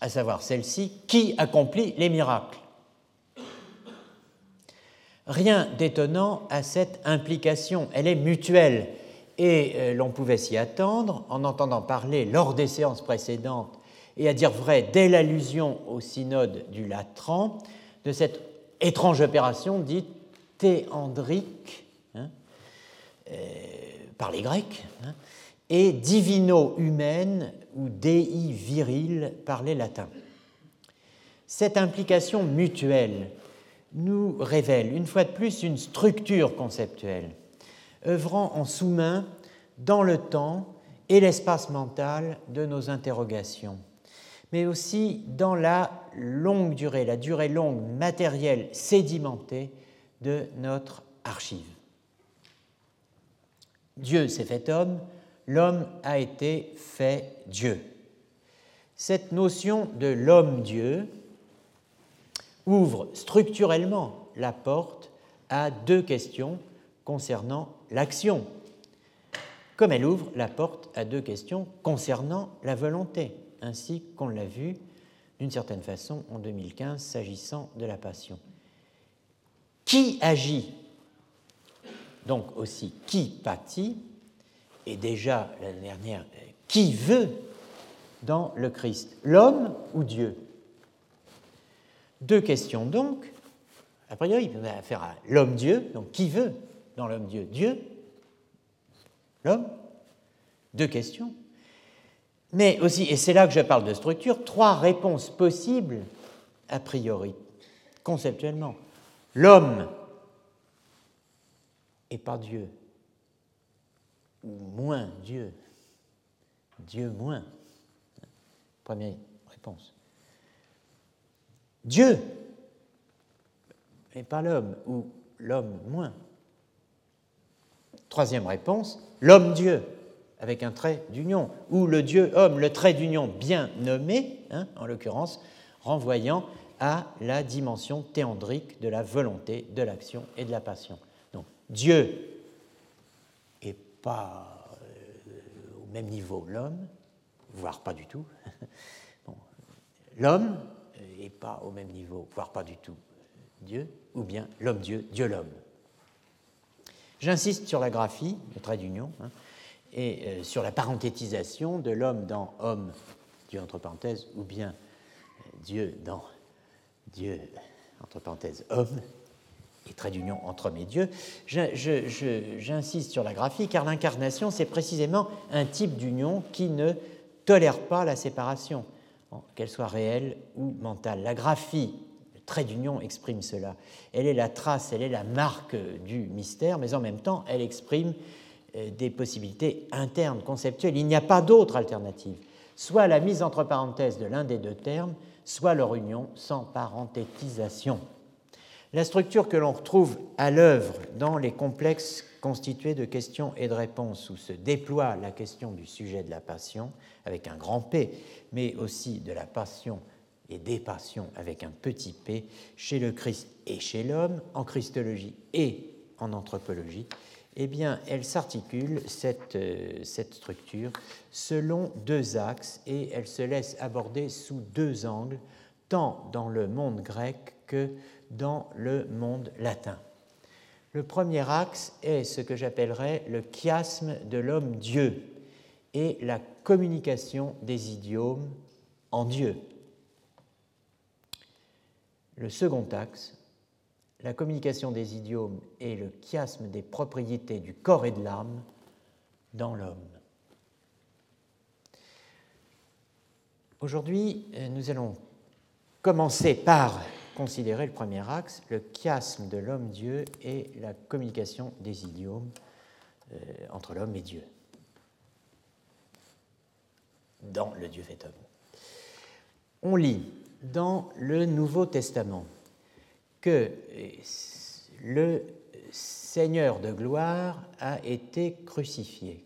à savoir celle-ci, qui accomplit les miracles? Rien d'étonnant à cette implication, elle est mutuelle et euh, l'on pouvait s'y attendre en entendant parler lors des séances précédentes et à dire vrai dès l'allusion au synode du Latran de cette étrange opération dite théandrique hein, euh, par les Grecs hein, et divino-humaine ou dei viril par les latins. Cette implication mutuelle nous révèle une fois de plus une structure conceptuelle œuvrant en sous-main dans le temps et l'espace mental de nos interrogations, mais aussi dans la longue durée, la durée longue matérielle sédimentée de notre archive. Dieu s'est fait homme, l'homme a été fait Dieu. Cette notion de l'homme-dieu ouvre structurellement la porte à deux questions concernant l'action, comme elle ouvre la porte à deux questions concernant la volonté, ainsi qu'on l'a vu d'une certaine façon en 2015 s'agissant de la passion. Qui agit? Donc aussi qui pâtit, et déjà l'année dernière, qui veut dans le Christ? L'homme ou Dieu? Deux questions donc. A priori, on a affaire à l'homme-dieu, donc qui veut? Dans l'homme-dieu Dieu L'homme Deux questions. Mais aussi, et c'est là que je parle de structure, trois réponses possibles a priori, conceptuellement. L'homme et pas Dieu, ou moins Dieu, Dieu moins. Première réponse. Dieu, et pas l'homme, ou l'homme moins. Troisième réponse, l'homme-dieu, avec un trait d'union, ou le Dieu-homme, le trait d'union bien nommé, hein, en l'occurrence, renvoyant à la dimension théandrique de la volonté, de l'action et de la passion. Donc Dieu n'est pas euh, au même niveau l'homme, voire pas du tout. L'homme n'est pas au même niveau, voire pas du tout Dieu, ou bien l'homme-dieu, Dieu-l'homme. J'insiste sur la graphie, le trait d'union, hein, et euh, sur la parenthétisation de l'homme dans homme, Dieu entre parenthèses, ou bien euh, Dieu dans Dieu entre parenthèses homme, et trait d'union entre homme et Dieu. J'insiste sur la graphie car l'incarnation, c'est précisément un type d'union qui ne tolère pas la séparation, qu'elle soit réelle ou mentale. La graphie, trait d'union exprime cela. Elle est la trace, elle est la marque du mystère, mais en même temps, elle exprime euh, des possibilités internes, conceptuelles. Il n'y a pas d'autre alternative. Soit la mise entre parenthèses de l'un des deux termes, soit leur union sans parenthétisation. La structure que l'on retrouve à l'œuvre dans les complexes constitués de questions et de réponses où se déploie la question du sujet de la passion avec un grand P, mais aussi de la passion et des passions avec un petit p, chez le Christ et chez l'homme, en christologie et en anthropologie, eh bien, elle s'articule, cette, euh, cette, structure, selon deux axes et elle se laisse aborder sous deux angles, tant dans le monde grec que dans le monde latin. Le premier axe est ce que j'appellerais le chiasme de l'homme-dieu et la communication des idiomes en Dieu. Le second axe la communication des idiomes et le chiasme des propriétés du corps et de l'âme dans l'homme. Aujourd'hui, euh, nous allons commencer par considérer le premier axe, le chiasme de l'homme-dieu et la communication des idiomes euh, entre l'homme et Dieu, dans le Dieu fait homme. On lit dans le Nouveau Testament que le Seigneur de gloire a été crucifié.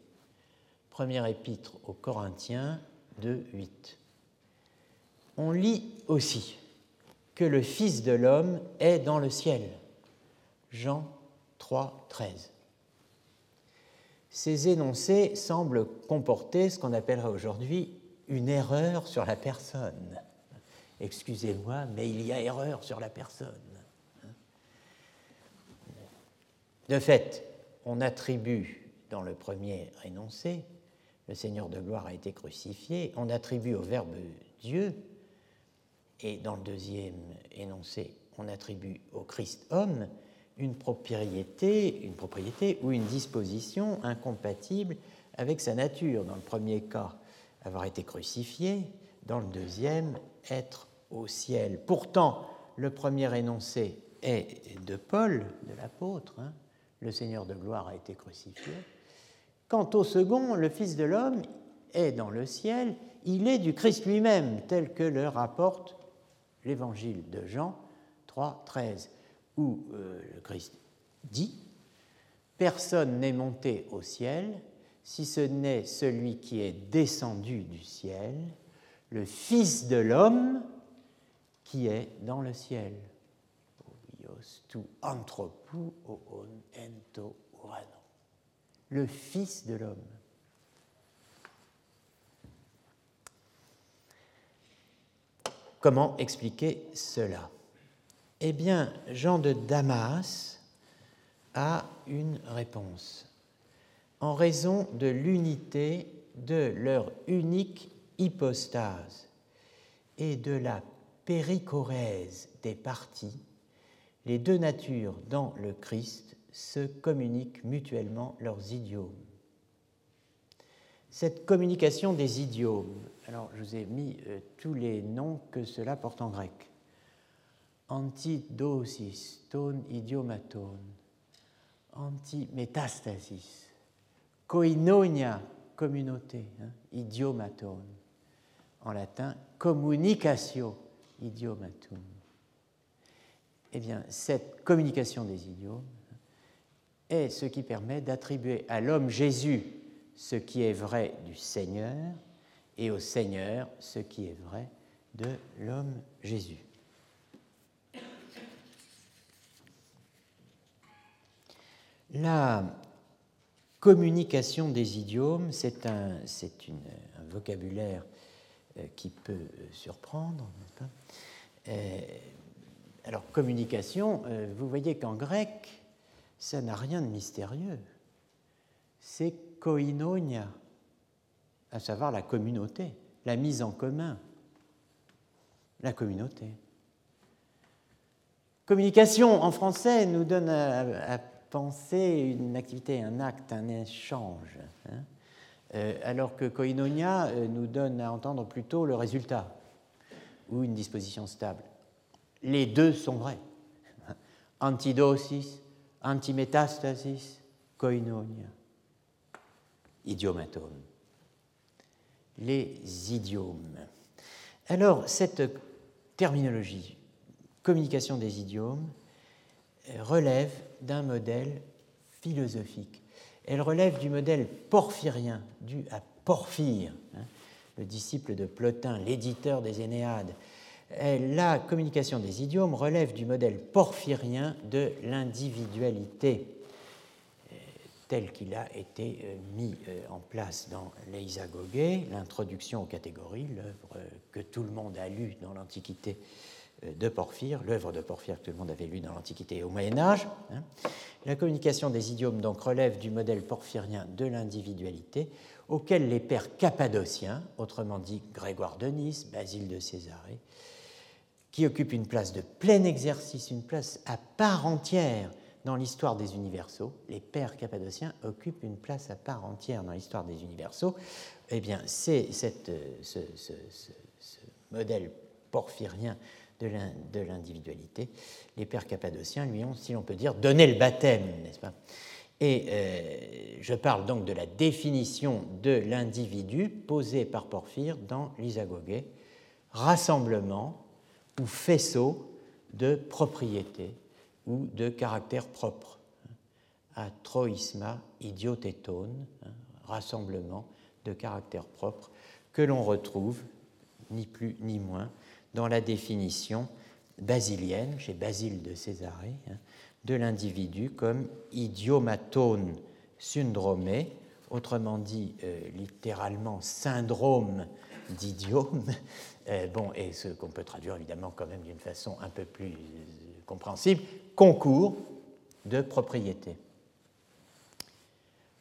Premier épître aux Corinthiens 2, 8. On lit aussi que le Fils de l'homme est dans le ciel. Jean 3, 13. Ces énoncés semblent comporter ce qu'on appellerait aujourd'hui une erreur sur la personne. Excusez-moi, mais il y a erreur sur la personne. De fait, on attribue dans le premier énoncé, le Seigneur de gloire a été crucifié, on attribue au Verbe Dieu, et dans le deuxième énoncé, on attribue au Christ homme une propriété, une propriété ou une disposition incompatible avec sa nature. Dans le premier cas, avoir été crucifié, dans le deuxième, être au ciel. Pourtant, le premier énoncé est de Paul, de l'apôtre, hein, le Seigneur de gloire a été crucifié. Quant au second, le Fils de l'homme est dans le ciel, il est du Christ lui-même, tel que le rapporte l'évangile de Jean 3, 13, où euh, le Christ dit Personne n'est monté au ciel si ce n'est celui qui est descendu du ciel, le Fils de l'homme qui est dans le ciel le Fils de l'homme. Comment expliquer cela? Eh bien, Jean de Damas a une réponse. En raison de l'unité de leur unique hypostase et de la péricorèse des parties, les deux natures dans le Christ se communiquent mutuellement leurs idiomes. Cette communication des idiomes, alors je vous ai mis euh, tous les noms que cela porte en grec. Antidosis, ton idiomaton, antimétastasis, koinonia, communauté, hein, idiomaton, en latin, communicatio, idiomatum. Eh bien, cette communication des idiomes est ce qui permet d'attribuer à l'homme Jésus ce qui est vrai du Seigneur et au Seigneur ce qui est vrai de l'homme Jésus. La communication des idiomes, c'est un, un, vocabulaire euh, qui peut euh, surprendre. Euh, alors, communication, vous voyez qu'en grec, ça n'a rien de mystérieux. C'est koinonia, à savoir la communauté, la mise en commun, la communauté. Communication en français nous donne à, penser une activité, un acte, un échange, hein. euh, alors que koinonia euh, nous donne à entendre plutôt le résultat ou une disposition stable. Les deux sont vrais. Antidosis, antimétastasis, koinonia idiomatum. Les idiomes. Alors, cette terminologie, communication des idiomes, relève d'un modèle philosophique. Elle relève du modèle porphyrien, dû à Porphyre, hein, le disciple de Plotin, l'éditeur des Énéades. La communication des idiomes relève du modèle porphyrien de l'individualité tel qu'il a été euh, mis euh, en place dans l'Eisagogé, l'introduction aux catégories, l'œuvre euh, que tout le monde a lue dans l'Antiquité de Porphyre, l'œuvre de Porphyre que tout le monde avait lue dans l'Antiquité et au Moyen Âge. Hein. La communication des idiomes donc relève du modèle porphyrien de l'individualité, auquel les pères cappadociens, autrement dit Grégoire de Nice, Basile de Césarée, qui occupent une place de plein exercice, une place à part entière dans l'histoire des universaux, les pères cappadociens occupent une place à part entière dans l'histoire des universaux. Eh bien, c'est ce, ce, modèle porphyrien de l'individualité. Les pères cappadociens lui ont, si l'on peut dire, donné le baptême, n'est-ce pas? Et euh, je parle donc de la définition de l'individu posée par Porphyre dans l'Isagogé, rassemblement ou faisceau de propriétés ou de caractère propre. Atroisma idiotétone, rassemblement de caractère propre, que l'on retrouve, ni plus ni moins, dans la définition basilienne, chez Basile de Césarée, hein, de l'individu comme idiomatone syndromé, autrement dit euh, littéralement syndrome d'idiome, euh, bon, et ce qu'on peut traduire évidemment quand même d'une façon un peu plus compréhensible, concours de propriété.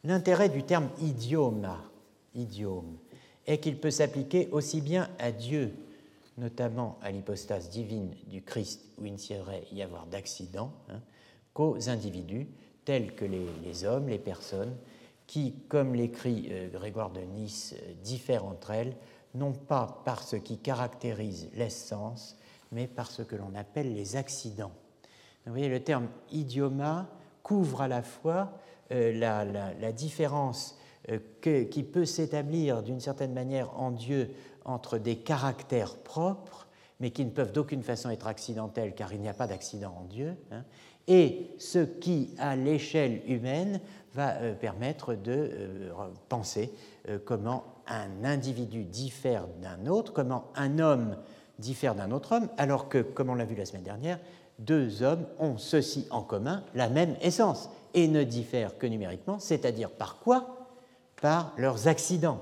L'intérêt du terme idioma, idiome, est qu'il peut s'appliquer aussi bien à Dieu, notamment à l'hypostase divine du Christ, où il ne saurait y avoir d'accident, hein, qu'aux individus, tels que les, hommes, les personnes, qui, comme l'écrit euh, Grégoire de Nice, euh, diffèrent entre elles, non pas par ce qui caractérise l'essence, mais par ce que l'on appelle les accidents. Vous voyez, le terme idioma couvre à la fois euh, la, différence qui peut s'établir d'une certaine manière en Dieu entre des caractères propres, mais qui ne peuvent d'aucune façon être accidentels car il n'y a pas d'accident en Dieu, hein, et ce qui, à l'échelle humaine, va euh, permettre de penser comment un individu diffère d'un autre, comment un homme diffère d'un autre homme, alors que, comme on l'a vu la semaine dernière, deux hommes ont ceci en commun, la même essence. et ne diffèrent que numériquement, c'est-à-dire par quoi? Par leurs accidents.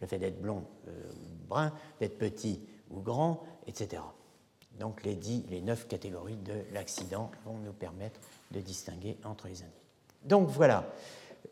Le fait d'être blond ou euh, brun, d'être petit ou grand, etc. Donc les, dix, les neuf catégories de l'accident vont nous permettre de distinguer entre les individus. Donc voilà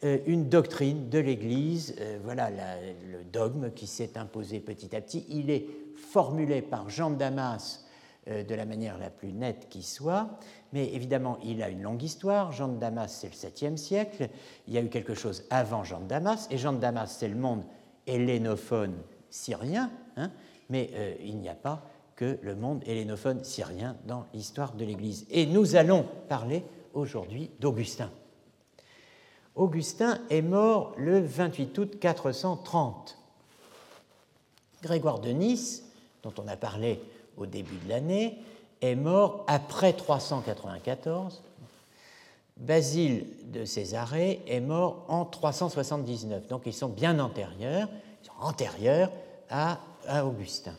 euh, une doctrine de l'Église, euh, voilà le dogme qui s'est imposé petit à petit. Il est formulé par Jean de Damas euh, de la manière la plus nette qui soit, mais évidemment il a une longue histoire. Jean de Damas c'est le 7e siècle, il y a eu quelque chose avant Jean de Damas, et Jean de Damas c'est le monde hellénophone syrien, hein, mais il n'y a pas que le monde hellénophone syrien dans l'histoire de l'Église. Et nous allons parler aujourd'hui d'Augustin. Augustin est mort le 28 août 430. Grégoire de Nice, dont on a parlé au début de l'année, est mort après 394. Basile de Césarée est mort en 379. Donc ils sont bien antérieurs, antérieurs à Augustin.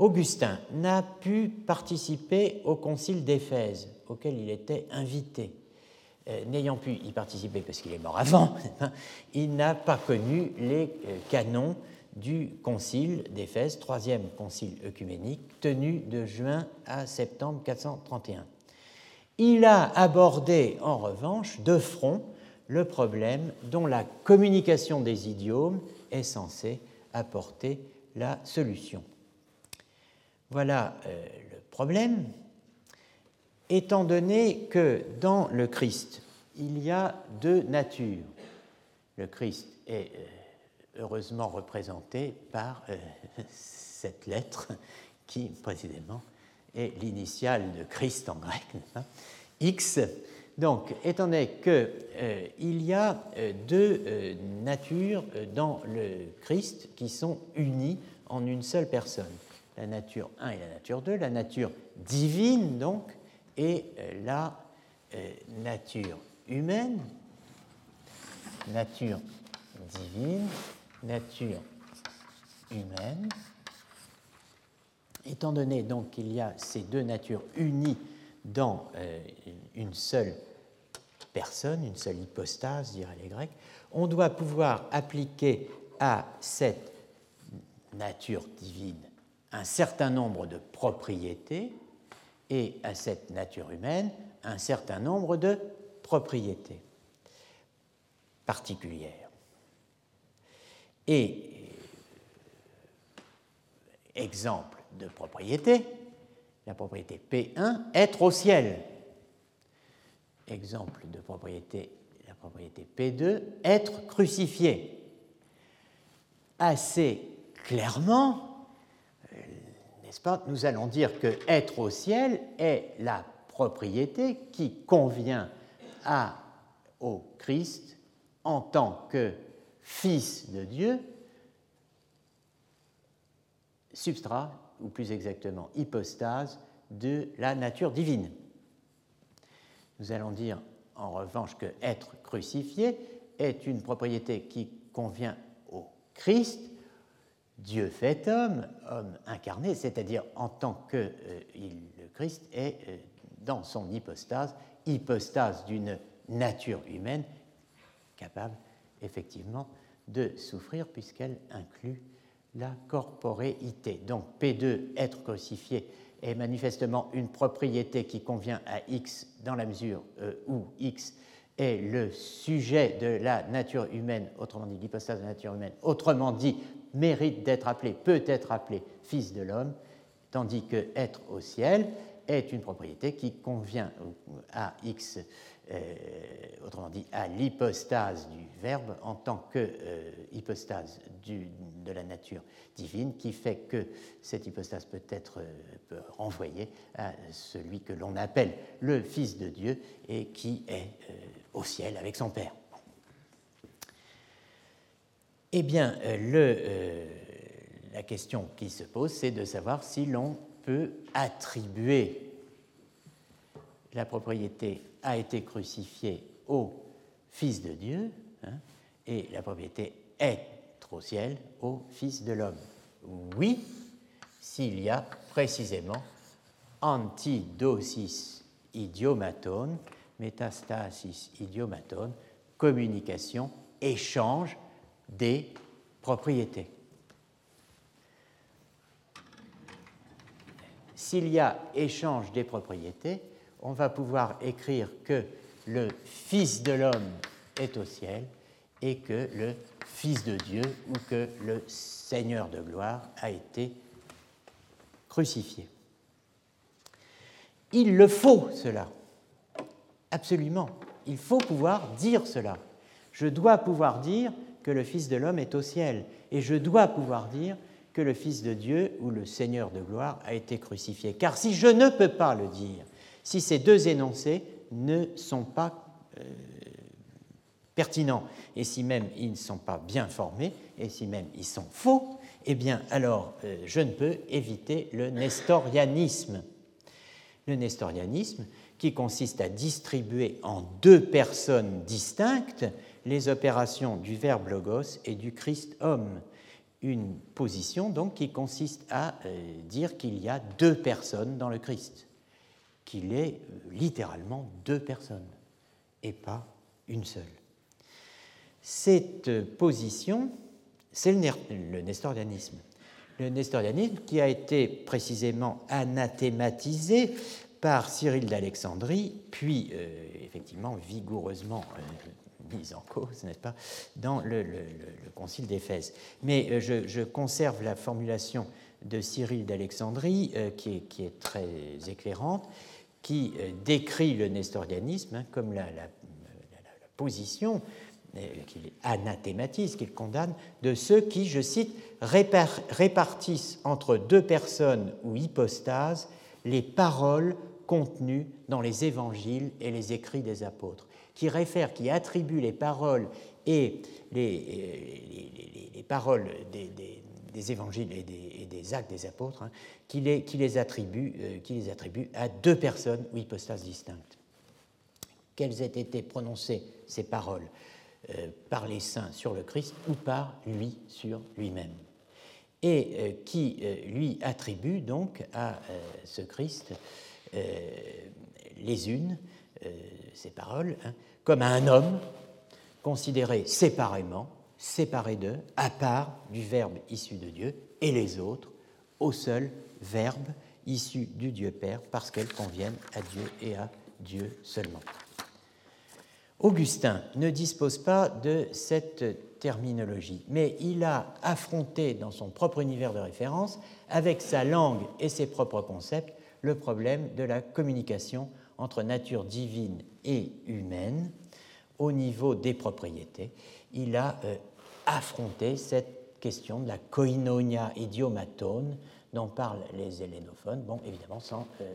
Augustin n'a pu participer au concile d'Éphèse, auquel il était invité. Euh, n'ayant pu y participer parce qu'il est mort avant, il n'a pas connu les euh, canons du concile d'Éphèse, troisième concile œcuménique, tenu de juin à septembre 431. Il a abordé en revanche de front le problème dont la communication des idiomes est censée apporter la solution. Voilà euh, le problème, étant donné que dans le Christ, il y a deux natures. Le Christ est euh, heureusement représenté par euh, cette lettre qui, précisément, est l'initiale de Christ en grec, X. Donc, étant donné qu'il y a deux natures dans le Christ qui sont unies en une seule personne la nature 1 et la nature 2, la nature divine donc, et euh, la euh, nature humaine, nature divine, nature humaine. Étant donné donc qu'il y a ces deux natures unies dans euh, une seule personne, une seule hypostase, diraient les Grecs, on doit pouvoir appliquer à cette nature divine un certain nombre de propriétés et à cette nature humaine un certain nombre de propriétés particulières. Et exemple de propriété, la propriété P1, être au ciel. Exemple de propriété, la propriété P2, être crucifié. Assez clairement, nous allons dire que être au ciel est la propriété qui convient à, au Christ en tant que Fils de Dieu, substrat, ou plus exactement hypostase, de la nature divine. Nous allons dire en revanche que être crucifié est une propriété qui convient au Christ Dieu fait homme, homme incarné, c'est-à-dire en tant que euh, le Christ est euh, dans son hypostase, hypostase d'une nature humaine capable effectivement de souffrir puisqu'elle inclut la corporéité. Donc P2, être crucifié, est manifestement une propriété qui convient à X dans la mesure euh, où X est le sujet de la nature humaine, autrement dit l'hypostase de la nature humaine, autrement dit mérite d'être appelé, peut être appelé fils de l'homme, tandis que être au ciel est une propriété qui convient à X, euh, autrement dit à l'hypostase du Verbe en tant que euh, de la nature divine, qui fait que cette hypostase peut être euh, renvoyée à celui que l'on appelle le Fils de Dieu et qui est au ciel avec son Père. Eh bien, euh, euh, la question qui se pose, c'est de savoir si l'on peut attribuer la propriété a été crucifiée au Fils de Dieu hein, et la propriété être au ciel au Fils de l'homme. Oui, s'il y a précisément antidosis idiomatone, métastasis idiomatone, communication, échange des propriétés. S'il y a échange des propriétés, on va pouvoir écrire que le Fils de l'homme est au ciel et que le Fils de Dieu ou que le Seigneur de gloire a été crucifié. Il le faut, cela. Absolument. Il faut pouvoir dire cela. Je dois pouvoir dire que le Fils de l'homme est au ciel. Et je dois pouvoir dire que le Fils de Dieu ou le Seigneur de gloire a été crucifié. Car si je ne peux pas le dire, si ces deux énoncés ne sont pas euh, pertinents, et si même ils ne sont pas bien formés, et si même ils sont faux, eh bien alors euh, je ne peux éviter le nestorianisme. Le nestorianisme qui consiste à distribuer en deux personnes distinctes les opérations du Verbe logos et du Christ homme. Une position donc qui consiste à euh, dire qu'il y a deux personnes dans le Christ, qu'il est euh, littéralement deux personnes et pas une seule. Cette position, c'est le nestorianisme. Le nestorianisme qui a été précisément anathématisé par Cyril d'Alexandrie, puis euh, effectivement vigoureusement euh, mise en cause, n'est-ce pas, dans le, concile d'Éphèse. Mais euh, je, conserve la formulation de Cyril d'Alexandrie, qui, est, très éclairante, qui décrit le nestorianisme hein, comme la, position qu'il anathématise, qu'il condamne, de ceux qui, je cite, répartissent entre deux personnes ou hypostases les paroles contenues dans les évangiles et les écrits des apôtres, qui réfère, qui attribue les paroles et les, les, paroles des, évangiles et des, actes des apôtres, hein, qui, les, attribue, euh, les attribue à deux personnes ou hypostases distinctes. Quelles aient été prononcées ces paroles euh, par les saints sur le Christ ou par lui sur lui-même? Et euh, qui lui attribue donc à ce Christ euh, les unes, euh, ces paroles, hein, comme un homme considéré séparément, séparé d'eux, à part du Verbe issu de Dieu, et les autres au seul Verbe issu du Dieu Père, parce qu'elles conviennent à Dieu et à Dieu seulement. Augustin ne dispose pas de cette terminologie, mais il a affronté dans son propre univers de référence, avec sa langue et ses propres concepts, le problème de la communication entre nature divine et humaine au niveau des propriétés. Il a euh, affronté cette question de la koinonia idiomatone dont parlent les hellénophones, bon, évidemment sans, euh,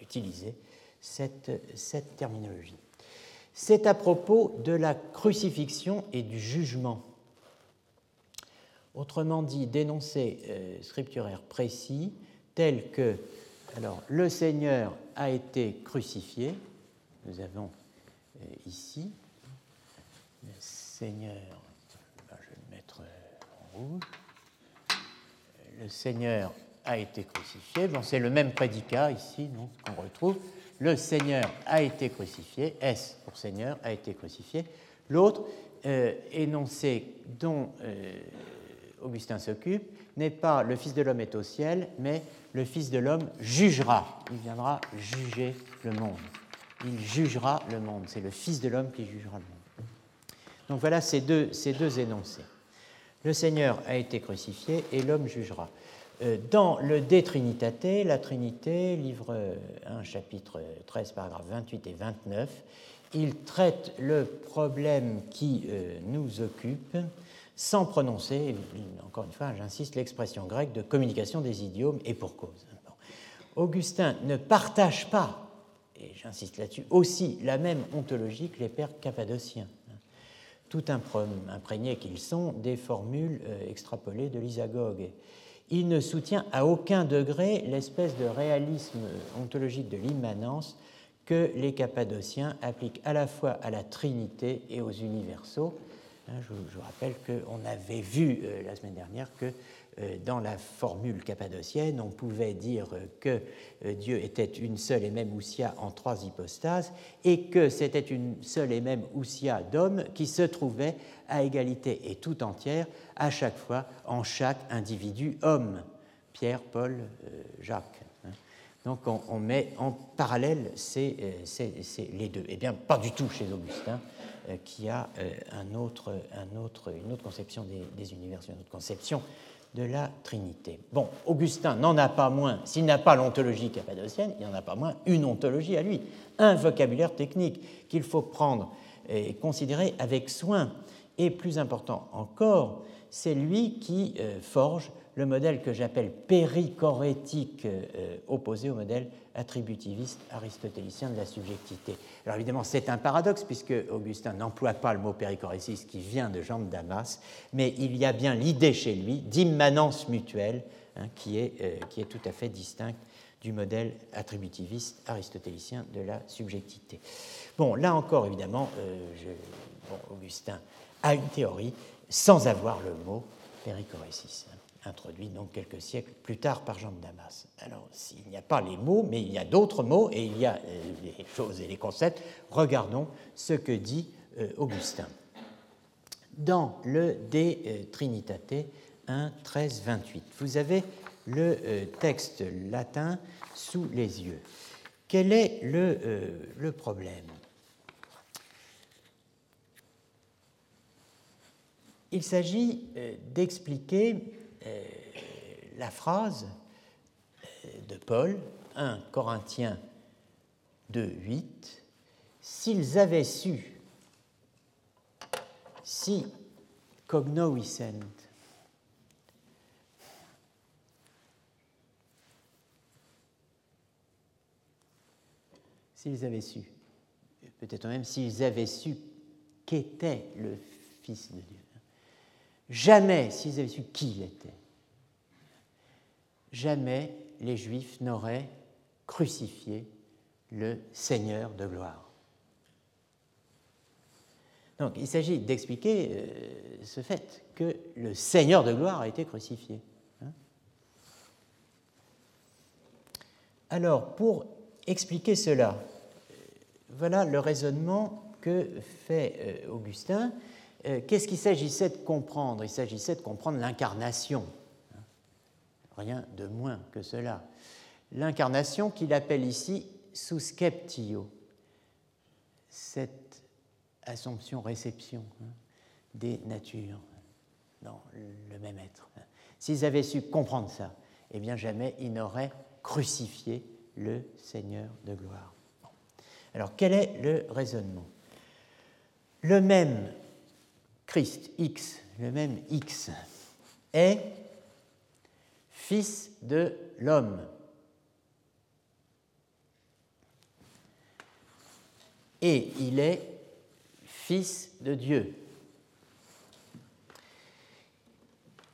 utiliser cette, cette terminologie. C'est à propos de la crucifixion et du jugement. Autrement dit, d'énoncés euh, scripturaires précis tel que alors, le Seigneur a été crucifié. Nous avons ici le Seigneur, je vais le mettre en rouge. Le Seigneur a été crucifié. Bon, c'est le même prédicat ici qu'on retrouve. Le Seigneur a été crucifié. S pour Seigneur a été crucifié. L'autre euh, énoncé dont euh, Augustin s'occupe n'est pas le Fils de l'homme est au ciel, mais le Fils de l'homme jugera. Il viendra juger le monde. Il jugera le monde. C'est le Fils de l'homme qui jugera le monde. Donc voilà ces deux, ces deux énoncés. Le Seigneur a été crucifié et l'homme jugera. Euh, dans le De Trinitate, la Trinité, livre 1, chapitre 13, paragraphes 28 et 29, il traite le problème qui euh, nous occupe sans prononcer, encore une fois, j'insiste, l'expression grecque de communication des idiomes et pour cause. Augustin ne partage pas, et j'insiste là-dessus, aussi la même ontologie que les pères cappadociens, tout imprégnés qu'ils sont des formules euh, extrapolées de l'Isagogue. Il ne soutient à aucun degré l'espèce de réalisme ontologique de l'immanence que les cappadociens appliquent à la fois à la Trinité et aux universaux, Hein, je, vous rappelle qu'on avait vu euh, la semaine dernière que euh, dans la formule cappadocienne, on pouvait dire que euh, Dieu était une seule et même ousia en trois hypostases et que c'était une seule et même ousia d'homme qui se trouvait à égalité et tout entière à chaque fois en chaque individu homme, Pierre, Paul, euh, Jacques. Hein. Donc on, met en parallèle ces, les deux. Eh bien, pas du tout chez Augustin, qui a un autre, un autre, une autre conception des univers, une autre conception de la Trinité. Bon, Augustin n'en a pas moins, s'il n'a pas l'ontologie cappadocienne, il n'en a pas moins une ontologie à lui, un vocabulaire technique qu'il faut prendre et considérer avec soin. Et plus important encore, c'est lui qui euh, forge le modèle que j'appelle périchorétique euh, opposé au modèle attributiviste aristotélicien de la subjectivité. Alors évidemment, c'est un paradoxe puisque Augustin n'emploie pas le mot périchorésis qui vient de Jean de Damas, mais il y a bien l'idée chez lui d'immanence mutuelle hein, qui, est, euh, qui est tout à fait distincte du modèle attributiviste aristotélicien de la subjectivité. Bon, là encore, évidemment, Augustin a une théorie sans avoir le mot périchorésis, introduit donc quelques siècles plus tard par Jean de Damas. Alors, s'il n'y a pas les mots, mais il y a d'autres mots et il y a euh, les choses et les concepts, regardons ce que dit euh, Augustin. Dans le De euh, Trinitate 1, 13, 28, vous avez le texte latin sous les yeux. Quel est le, le problème? Il s'agit d'expliquer euh, la phrase euh, de Paul, 1 Corinthiens 2, 8, s'ils avaient su, si cognovissent, s'ils avaient su, peut-être même s'ils avaient su qu'était le Fils de Dieu. Jamais, s'ils avaient su qui il était, jamais les Juifs n'auraient crucifié le Seigneur de gloire. Donc il s'agit d'expliquer euh, ce fait que le Seigneur de gloire a été crucifié. Hein. Alors pour expliquer cela, voilà le raisonnement que fait euh, Augustin euh, qu'est-ce qu'il s'agissait de comprendre? Il s'agissait de comprendre l'incarnation. Rien de moins que cela. L'incarnation qu'il appelle ici susceptio, cette assomption-réception hein, des natures dans le même être. S'ils avaient su comprendre ça, eh bien jamais ils n'auraient crucifié le Seigneur de gloire. Alors quel est le raisonnement? Le même Christ, X, le même X, est fils de l'homme. Et il est fils de Dieu.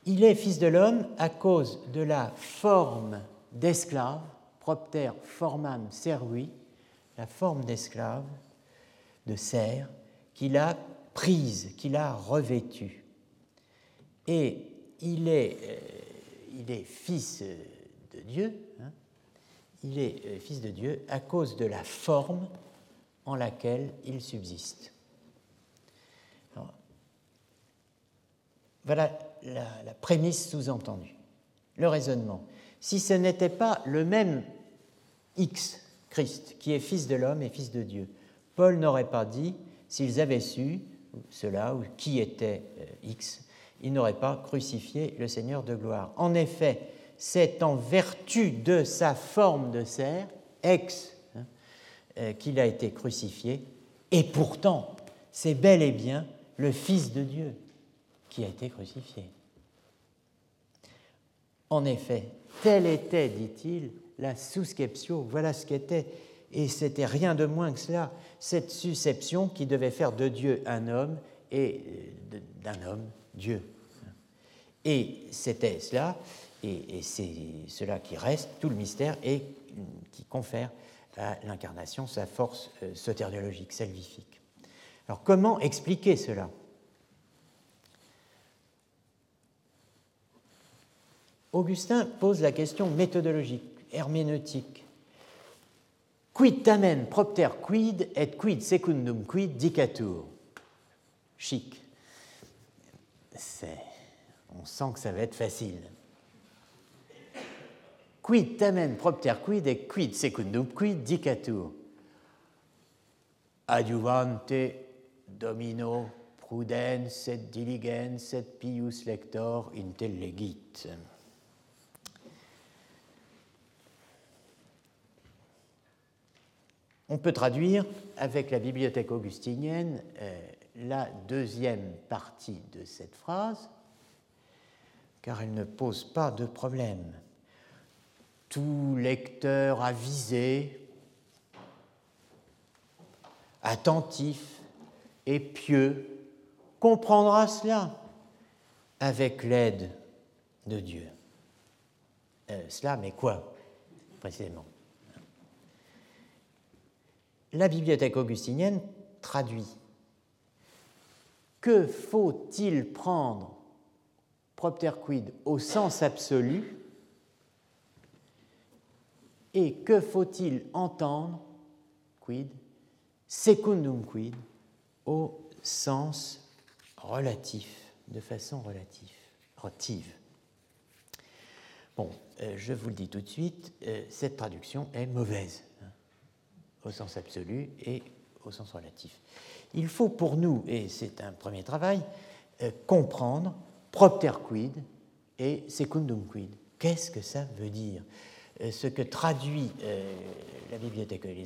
Il est fils de l'homme à cause de la forme d'esclave, propter formam servi, la forme d'esclave, de serf, qu'il a prise, qu'il a revêtue. Et il est, euh, il est fils de Dieu, hein. il est euh, fils de Dieu à cause de la forme en laquelle il subsiste. voilà la, la prémisse sous-entendue, le raisonnement. Si ce n'était pas le même X, Christ, qui est fils de l'homme et fils de Dieu, Paul n'aurait pas dit, s'ils avaient su, cela, ou qui était euh, X, il n'aurait pas crucifié le Seigneur de gloire. En effet, c'est en vertu de sa forme de cerf, ex, hein, euh, qu'il a été crucifié, et pourtant, c'est bel et bien le Fils de Dieu qui a été crucifié. En effet, telle était, dit-il, la susceptio, voilà ce qu'était et c'était rien de moins que cela, cette susception qui devait faire de Dieu un homme et euh, d'un homme Dieu. Et c'était cela, et, c'est cela qui reste, tout le mystère, et qui confère à l'incarnation sa force euh, soteriologique, salvifique. Alors comment expliquer cela? Augustin pose la question méthodologique, herméneutique. Quid tamen propter quid et quid secundum quid dicatur? Chic. On sent que ça va être facile. Quid tamen propter quid et quid secundum quid dicatur? Adjuvante domino prudens et diligens et pius lector intellegit. On peut traduire avec la bibliothèque augustinienne euh, la deuxième partie de cette phrase, car elle ne pose pas de problème. Tout lecteur avisé, attentif et pieux comprendra cela avec l'aide de Dieu. Euh, cela, mais quoi, précisément? La bibliothèque augustinienne traduit Que faut-il prendre propter quid au sens absolu? Et que faut-il entendre quid secundum quid au sens relatif, de façon relative. relative? Bon, euh, je vous le dis tout de suite, euh, cette traduction est mauvaise au sens absolu et au sens relatif. Il faut pour nous, et c'est un premier travail, euh, comprendre propter quid et secundum quid. Qu'est-ce que ça veut dire? Euh, Ce que traduit euh, la bibliothèque, les,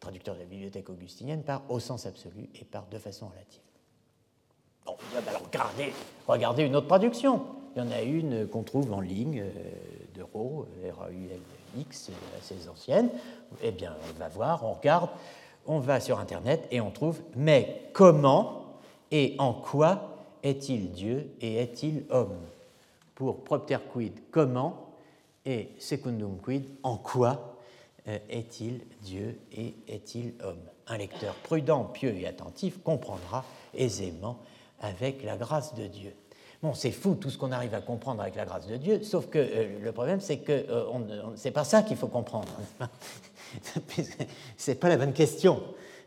traducteurs de la bibliothèque augustinienne par au sens absolu et par de façon relative. Bon, alors regardez, regardez une autre traduction. Il y en a une qu'on trouve en ligne de RAU, X, assez ancienne, eh bien, on va voir, on regarde, on va sur Internet et on trouve mais comment et en quoi est-il Dieu et est-il homme? Pour propter quid, comment et secundum quid, en quoi euh, est-il Dieu et est-il homme? Un lecteur prudent, pieux et attentif comprendra aisément avec la grâce de Dieu. Bon, c'est fou tout ce qu'on arrive à comprendre avec la grâce de Dieu, sauf que euh, le problème, c'est que euh, c'est pas ça qu'il faut comprendre. c'est pas la bonne question.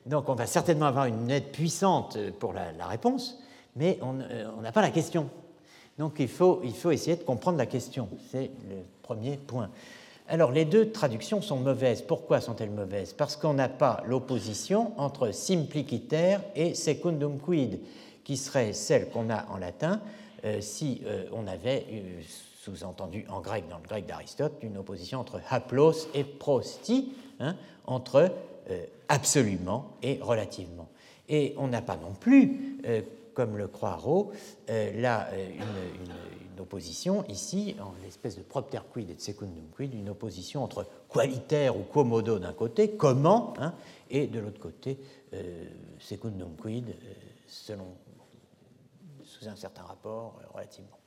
Donc, on va certainement avoir une aide puissante pour la, réponse, mais euh, on n'a pas la question. Donc, il faut, il faut essayer de comprendre la question. C'est le premier point. Alors, les deux traductions sont mauvaises. Pourquoi sont-elles mauvaises? Parce qu'on n'a pas l'opposition entre simpliciter et secundum quid, qui serait celle qu'on a en latin, euh, si euh, on avait sous-entendu en grec, dans le grec d'Aristote, une opposition entre haplos et prosti, hein, entre euh, absolument et relativement. Et on n'a pas non plus, comme le croit Rowe, là une, opposition ici, en l'espèce de propter quid et de secundum quid, une opposition entre qualitaire ou quomodo d'un côté, comment, hein, et de l'autre côté, secundum quid, selon sous un certain rapport euh, relativement.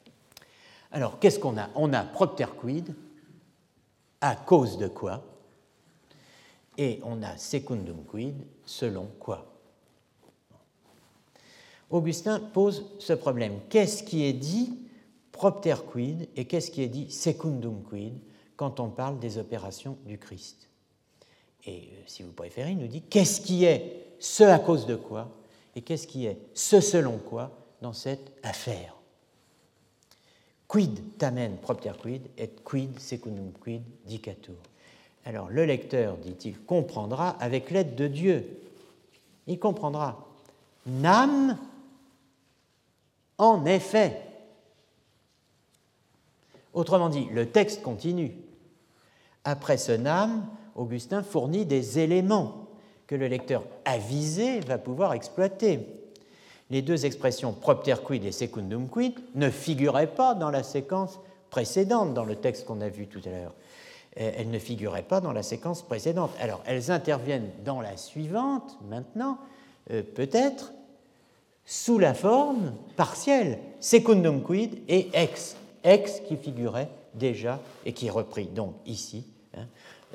Alors, qu'est-ce qu'on a? On a propter quid, à cause de quoi? Et on a secundum quid, selon quoi? Augustin pose ce problème. Qu'est-ce qui est dit propter quid et qu'est-ce qui est dit secundum quid quand on parle des opérations du Christ? Et euh, si vous préférez, il nous dit qu'est-ce qui est ce à cause de quoi et qu'est-ce qui est ce selon quoi dans cette affaire. Quid tamen propter quid et quid secundum quid dicatur? Alors le lecteur, dit-il, comprendra avec l'aide de Dieu. Il comprendra. Nam, en effet. Autrement dit, le texte continue. Après ce nam, Augustin fournit des éléments que le lecteur avisé va pouvoir exploiter les deux expressions propter quid et secundum quid ne figuraient pas dans la séquence précédente, dans le texte qu'on a vu tout à l'heure. Euh, elles ne figuraient pas dans la séquence précédente. Alors, elles interviennent dans la suivante, maintenant, euh, peut-être, sous la forme partielle, secundum quid et ex, ex qui figurait déjà et qui est repris donc ici. Hein,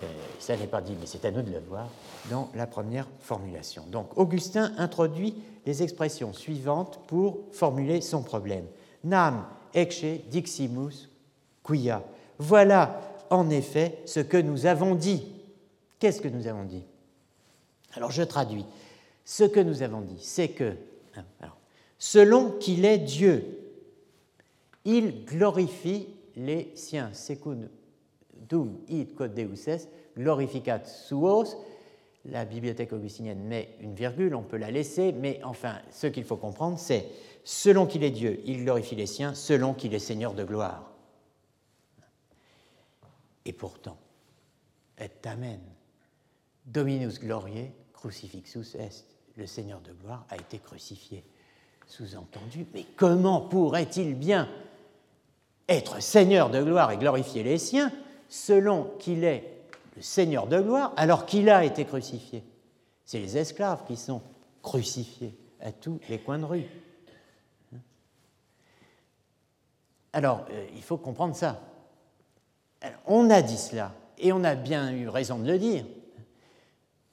euh, ça n'est pas dit, mais c'est à nous de le voir, dans la première formulation. Donc Augustin introduit les expressions suivantes pour formuler son problème. Nam ecce diximus quia. Voilà en effet ce que nous avons dit. Qu'est-ce que nous avons dit? Alors je traduis. Ce que nous avons dit, c'est que, hein, selon qu'il est Dieu, il glorifie les siens. Secundum id quod deus est, glorificat suos. La bibliothèque augustinienne met une virgule, on peut la laisser, mais enfin, ce qu'il faut comprendre, c'est selon qu'il est Dieu, il glorifie les siens, selon qu'il est Seigneur de gloire. Et pourtant, et tamen, Dominus gloriae crucifixus est, le Seigneur de gloire a été crucifié. Sous-entendu, mais comment pourrait-il bien être Seigneur de gloire et glorifier les siens selon qu'il est le Seigneur de gloire alors qu'il a été crucifié C'est les esclaves qui sont crucifiés à tous les coins de rue. Alors, euh, il faut comprendre ça. on a dit cela, et on a bien eu raison de le dire,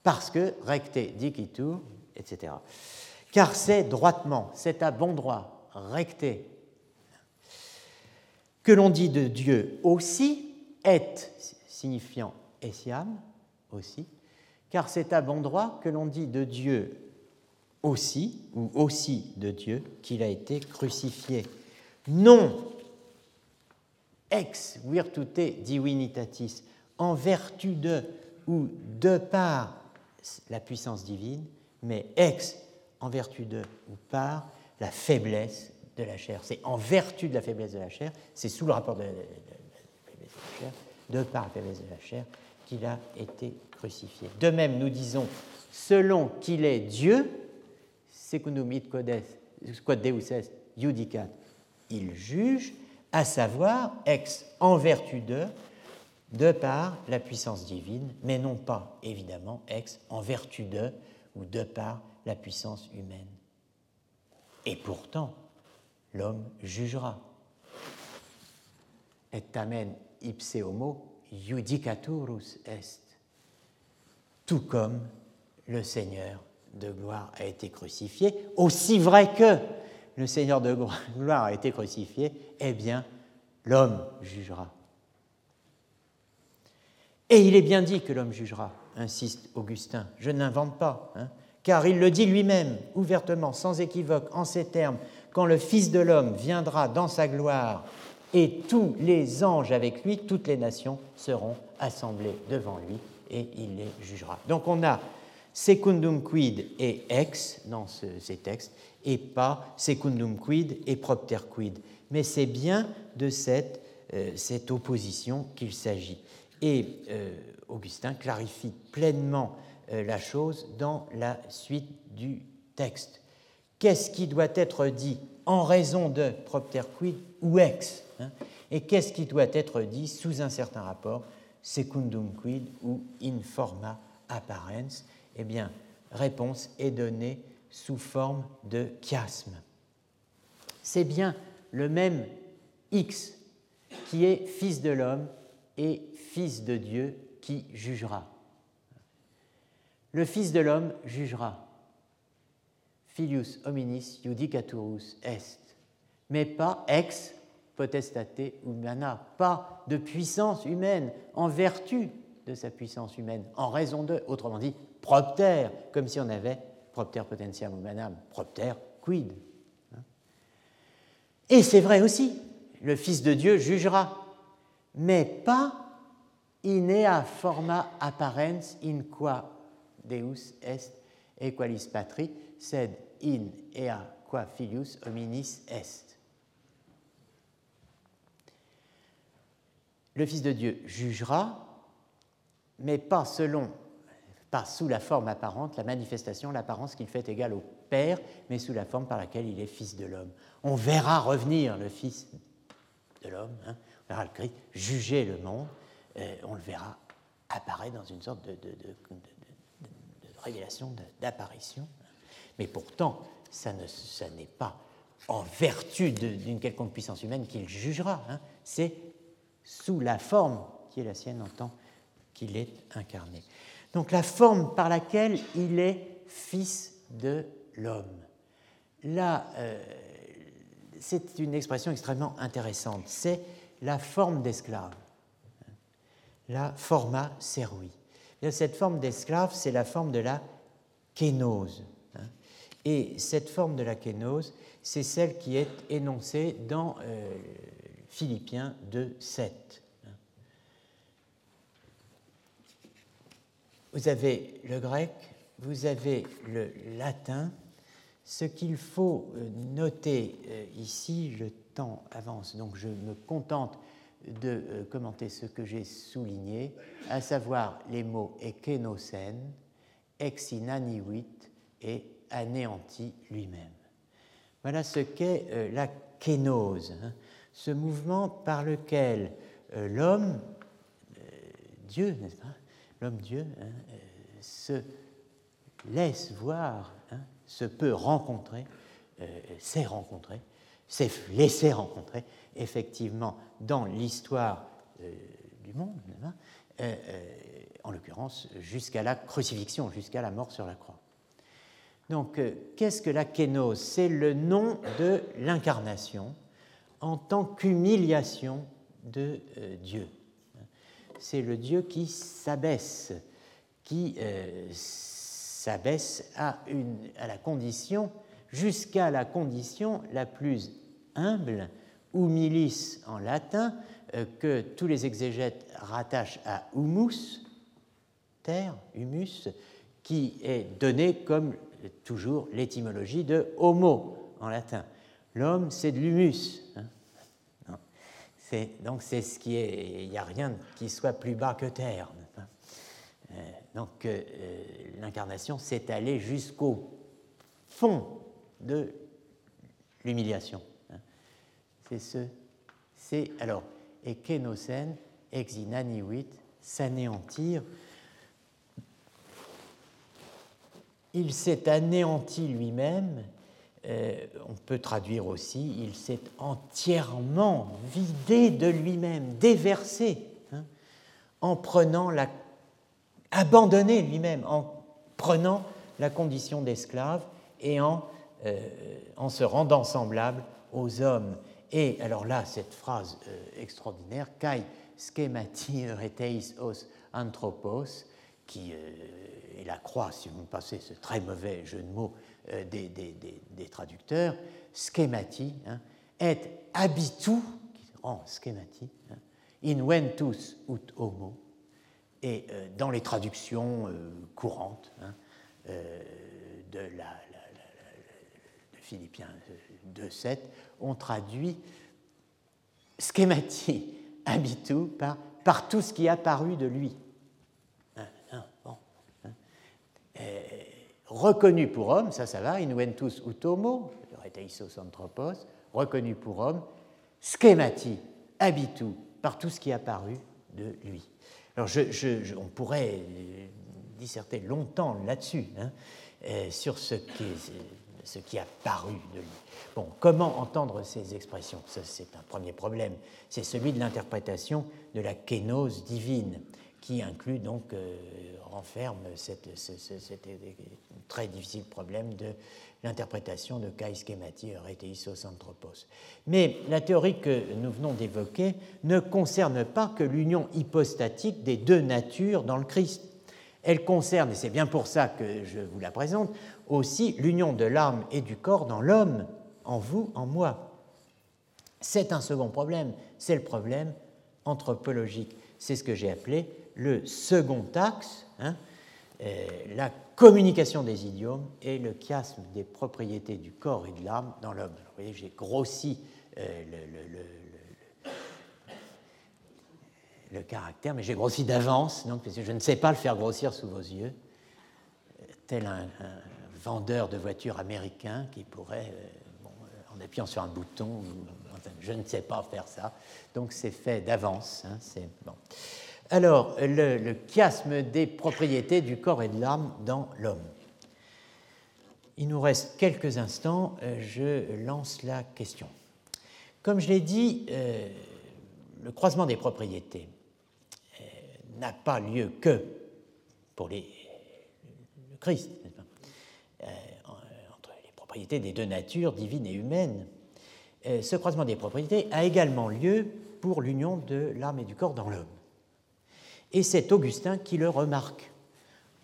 parce que recte dicitur, etc. Car c'est droitement, c'est à bon droit, recte, que l'on dit de Dieu aussi, est, signifiant essiam, aussi, car c'est à bon droit que l'on dit de Dieu aussi, ou aussi de Dieu, qu'il a été crucifié. Non ex virtute divinitatis, en vertu de ou de par la puissance divine, mais ex en vertu de ou par la faiblesse de la chair. C'est en vertu de la faiblesse de la chair, c'est sous le rapport de faiblesse de par chair, qu'il a été crucifié. De même, nous disons, selon qu'il est Dieu, secundum quod deus est judicat, il juge, à savoir ex en vertu de, de par la puissance divine, mais non pas, évidemment, ex en vertu de ou de par la puissance humaine. Et pourtant, l'homme jugera. Et tamen ipse homo judicaturus est. Tout comme le Seigneur de gloire a été crucifié, aussi vrai que le Seigneur de gloire a été crucifié, eh bien, l'homme jugera. Et il est bien dit que l'homme jugera, insiste Augustin. Je n'invente pas, hein, car il le dit lui-même, ouvertement, sans équivoque, en ces termes, quand le Fils de l'homme viendra dans sa gloire et tous les anges avec lui, toutes les nations seront assemblées devant lui et il les jugera. Donc on a secundum quid et ex dans ces textes et pas secundum quid et propter quid. Mais c'est bien de cette, euh, cette opposition qu'il s'agit. Et euh, Augustin clarifie pleinement euh, la chose dans la suite du texte. Qu'est-ce qui doit être dit en raison de propter quid ou ex? Hein Et qu'est-ce qui doit être dit sous un certain rapport, secundum quid ou in forma apparens? Eh bien, réponse est donnée sous forme de chiasme. C'est bien le même X qui est fils de l'homme et fils de Dieu qui jugera. Le fils de l'homme jugera. Filius hominis judicaturus est. Mais pas ex potestate humana, pas de puissance humaine en vertu de sa puissance humaine, en raison de, autrement dit, propter, comme si on avait propter potentiam humanam, propter quid. Et c'est vrai aussi, le Fils de Dieu jugera, mais pas in ea forma apparens in qua Deus est equalis patri, sed in ea qua filius hominis est. Le Fils de Dieu jugera, mais pas selon pas sous la forme apparente, la manifestation, l'apparence qu'il fait égale au Père, mais sous la forme par laquelle il est fils de l'homme. On verra revenir le Fils de l'homme, hein, on verra le Christ juger le monde, euh, on le verra apparaître dans une sorte de, révélation, d'apparition. Mais pourtant, ça n'est pas en vertu d'une quelconque puissance humaine qu'il jugera, hein. c'est sous la forme qui est la sienne en tant qu'il est incarné. Donc la forme par laquelle il est fils de l'homme. Là, euh, c'est une expression extrêmement intéressante. C'est la forme d'esclave, la forma serui. Cette forme d'esclave, c'est la forme de la kénose. Hein. Et cette forme de la kénose, c'est celle qui est énoncée dans euh, Philippiens 2, 7. Hein. Vous avez le grec, vous avez le latin. Ce qu'il faut euh, noter euh, ici, le temps avance, donc je me contente de euh, commenter ce que j'ai souligné, à savoir les mots ekenosen, exinaniwit et anéanti lui-même. Voilà ce qu'est la kénose, hein. Ce mouvement par lequel euh, l'homme, Dieu, n'est-ce pas L'homme-Dieu hein, se laisse voir, hein, se peut rencontrer, s'est rencontré, s'est laissé rencontrer effectivement dans l'histoire euh, du monde, euh, euh, en l'occurrence jusqu'à la crucifixion, jusqu'à la mort sur la croix. Donc, qu'est-ce que la kénose? C'est le nom de l'incarnation en tant qu'humiliation de Dieu. C'est le Dieu qui s'abaisse, qui s'abaisse à, à la condition, jusqu'à la condition la plus humble, humilis en latin, euh, que tous les exégètes rattachent à humus, terre, humus, qui est donné comme toujours l'étymologie de homo en latin. L'homme, c'est de l'humus. Hein. donc c'est ce qui est. Il n'y a rien qui soit plus bas que terre. Euh, donc euh, l'incarnation s'est allée jusqu'au fond de l'humiliation c'est ce, c'est alors, et Kenosen, exinaniwit, s'anéantir. Il s'est anéanti lui-même, euh, on peut traduire aussi, il s'est entièrement vidé de lui-même, déversé, hein, en prenant la. abandonné lui-même, en prenant la condition d'esclave et en, euh, en se rendant semblable aux hommes. Et alors là, cette phrase euh, extraordinaire, kai schemati reteis os anthropos, qui euh, est la croix, si vous me passez ce très mauvais jeu de mots euh, des, traducteurs, schemati, hein, et habitu, qui rend schemati, hein, inventus ut homo, et dans les traductions courantes hein, de, la, de Philippiens 2.7, on traduit schématie habitu par, tout ce qui a paru de lui. Hein. Reconnu pour homme, ça, ça va, inventus utomo, reteisos anthropos, reconnu pour homme, schématie habitu par tout ce qui a paru de lui. Alors, on pourrait disserter longtemps là-dessus, euh, sur ce qui, ce qui a paru de lui. Bon, comment entendre ces expressions? C'est un premier problème. C'est celui de l'interprétation de la kénose divine, qui inclut donc, euh, renferme cette, ce, très difficile problème de l'interprétation de kai schemati reteisos anthropos. Mais la théorie que nous venons d'évoquer ne concerne pas que l'union hypostatique des deux natures dans le Christ. Elle concerne, et c'est bien pour ça que je vous la présente, aussi l'union de l'âme et du corps dans l'homme, en vous, en moi. C'est un second problème, c'est le problème anthropologique. C'est ce que j'ai appelé le second axe, hein, euh, la communication des idiomes et le chiasme des propriétés du corps et de l'âme dans l'homme. Vous voyez, j'ai grossi euh, le, caractère, mais j'ai grossi d'avance, que je ne sais pas le faire grossir sous vos yeux, tel un, vendeur de voitures américain qui pourrait euh, en appuyant sur un bouton. Je ne sais pas faire ça. Donc c'est fait d'avance. Hein, bon. Alors, le, chiasme des propriétés du corps et de l'âme dans l'homme. Il nous reste quelques instants. Euh, je lance la question. Comme je l'ai dit, euh, le croisement des propriétés euh, n'a pas lieu que pour les, le Christ, des deux natures, divines et humaines. ce croisement des propriétés a également lieu pour l'union de l'âme et du corps dans l'homme. Et c'est Augustin qui le remarque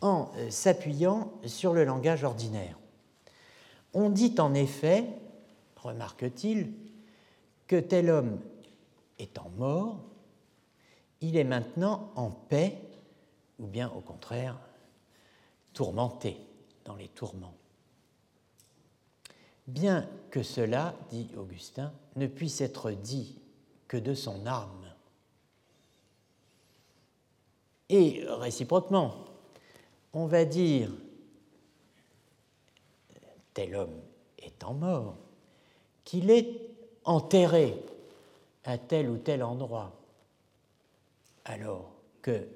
en euh, s'appuyant sur le langage ordinaire. On dit en effet, remarque-t-il, que tel homme étant mort, il est maintenant en paix, ou bien au contraire, tourmenté dans les tourments. Bien que cela, dit Augustin, ne puisse être dit que de son âme. Et réciproquement, on va dire tel homme étant mort, qu'il est enterré à tel ou tel endroit, alors que,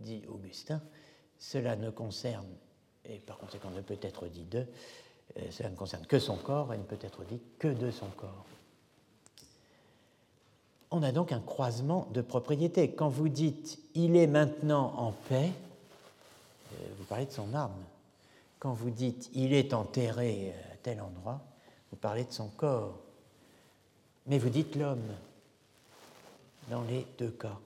dit Augustin, cela ne concerne, et par conséquent ne peut être dit de, euh, cela ne concerne que son corps et ne peut être dit que de son corps. On a donc un croisement de propriétés. Quand vous dites il est maintenant en paix, euh, vous parlez de son âme. Quand vous dites il est enterré à tel endroit, vous parlez de son corps. Mais vous dites l'homme dans les deux cas.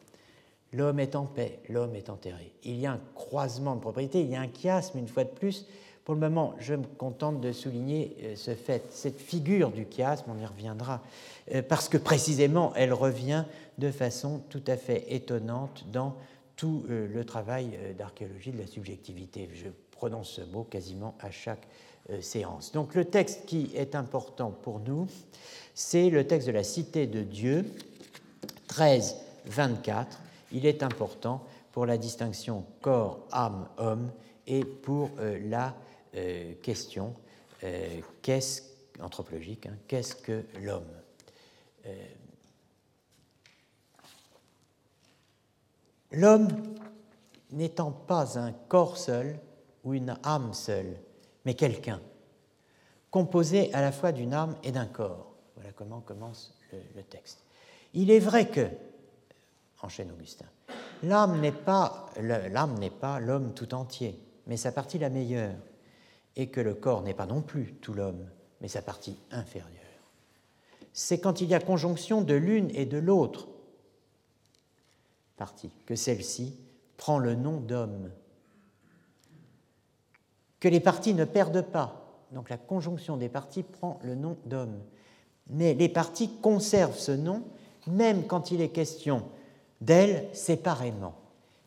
L'homme est en paix, l'homme est enterré. Il y a un croisement de propriétés, il y a un chiasme, une fois de plus. Pour le moment, je me contente de souligner euh, ce fait, cette figure du chiasme, on y reviendra, euh, parce que précisément, elle revient de façon tout à fait étonnante dans tout euh, le travail d'archéologie de la subjectivité. Je prononce ce mot quasiment à chaque séance. Donc le texte qui est important pour nous, c'est le texte de la Cité de Dieu, 13, 24. Il est important pour la distinction corps, âme, homme et pour la question qu'est-ce, anthropologique, hein, qu'est-ce que l'homme? L'homme n'étant pas un corps seul ou une âme seule, mais quelqu'un, composé à la fois d'une âme et d'un corps. Voilà comment commence le, texte. Il est vrai que, enchaîne Augustin, l'âme n'est pas l'homme tout entier, mais sa partie la meilleure, et que le corps n'est pas non plus tout l'homme, mais sa partie inférieure. C'est quand il y a conjonction de l'une et de l'autre partie, que celle-ci prend le nom d'homme. Que les parties ne perdent pas, donc la conjonction des parties prend le nom d'homme. Mais les parties conservent ce nom même quand il est question d'elles séparément.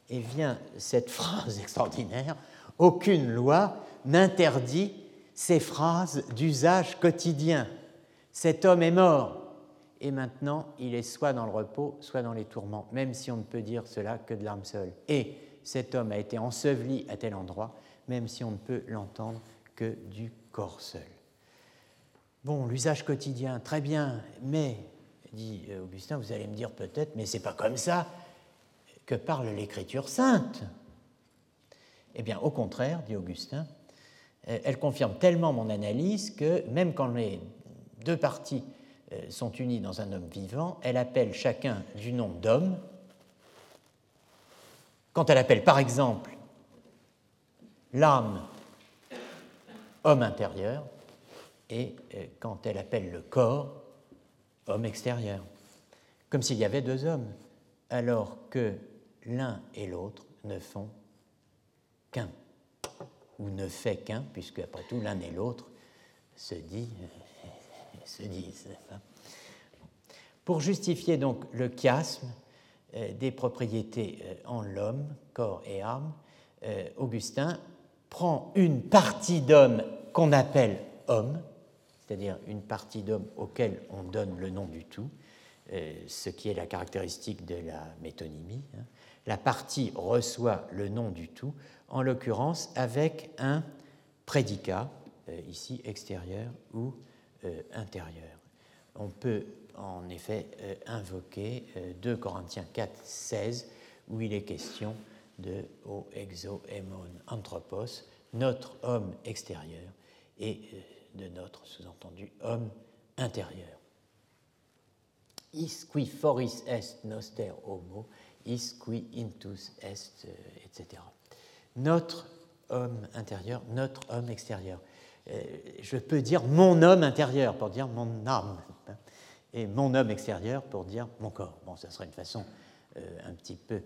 Et vient cette phrase extraordinaire, aucune loi n'interdit ces phrases d'usage quotidien. Cet homme est mort, et maintenant il est soit dans le repos, soit dans les tourments, même si on ne peut dire cela que de l'âme seule. Et cet homme a été enseveli à tel endroit, même si on ne peut l'entendre que du corps seul. Bon, l'usage quotidien, très bien, mais, dit Augustin, vous allez me dire peut-être, mais c'est pas comme ça que parle l'Écriture sainte. Eh bien, au contraire, dit Augustin, elle confirme tellement mon analyse que même quand les deux parties euh, sont unis dans un homme vivant, elle appelle chacun du nom d'homme. Quand elle appelle par exemple l'âme homme intérieur, et euh, quand elle appelle le corps homme extérieur, comme s'il y avait deux hommes, alors que l'un et l'autre ne font qu'un, ou ne fait qu'un, puisque après tout l'un et l'autre se dit se disent. Pour justifier donc le chiasme euh, des propriétés euh, en l'homme, corps et âme, euh, Augustin prend une partie d'homme qu'on appelle homme, c'est-à-dire une partie d'homme auquel on donne le nom du tout, ce qui est la caractéristique de la métonymie. Hein. La partie reçoit le nom du tout, en l'occurrence avec un prédicat, ici extérieur ou euh, intérieur. On peut en effet euh, invoquer 2 euh, Corinthiens 4, 16, où il est question de O exo emon anthropos, notre homme extérieur, et de notre, sous-entendu, homme intérieur. Is qui foris est noster homo, is qui intus est, etc. Notre homme intérieur, notre homme extérieur. Euh, je peux dire mon homme intérieur pour dire mon âme. et mon homme extérieur pour dire mon corps. Bon, ça serait une façon un petit peu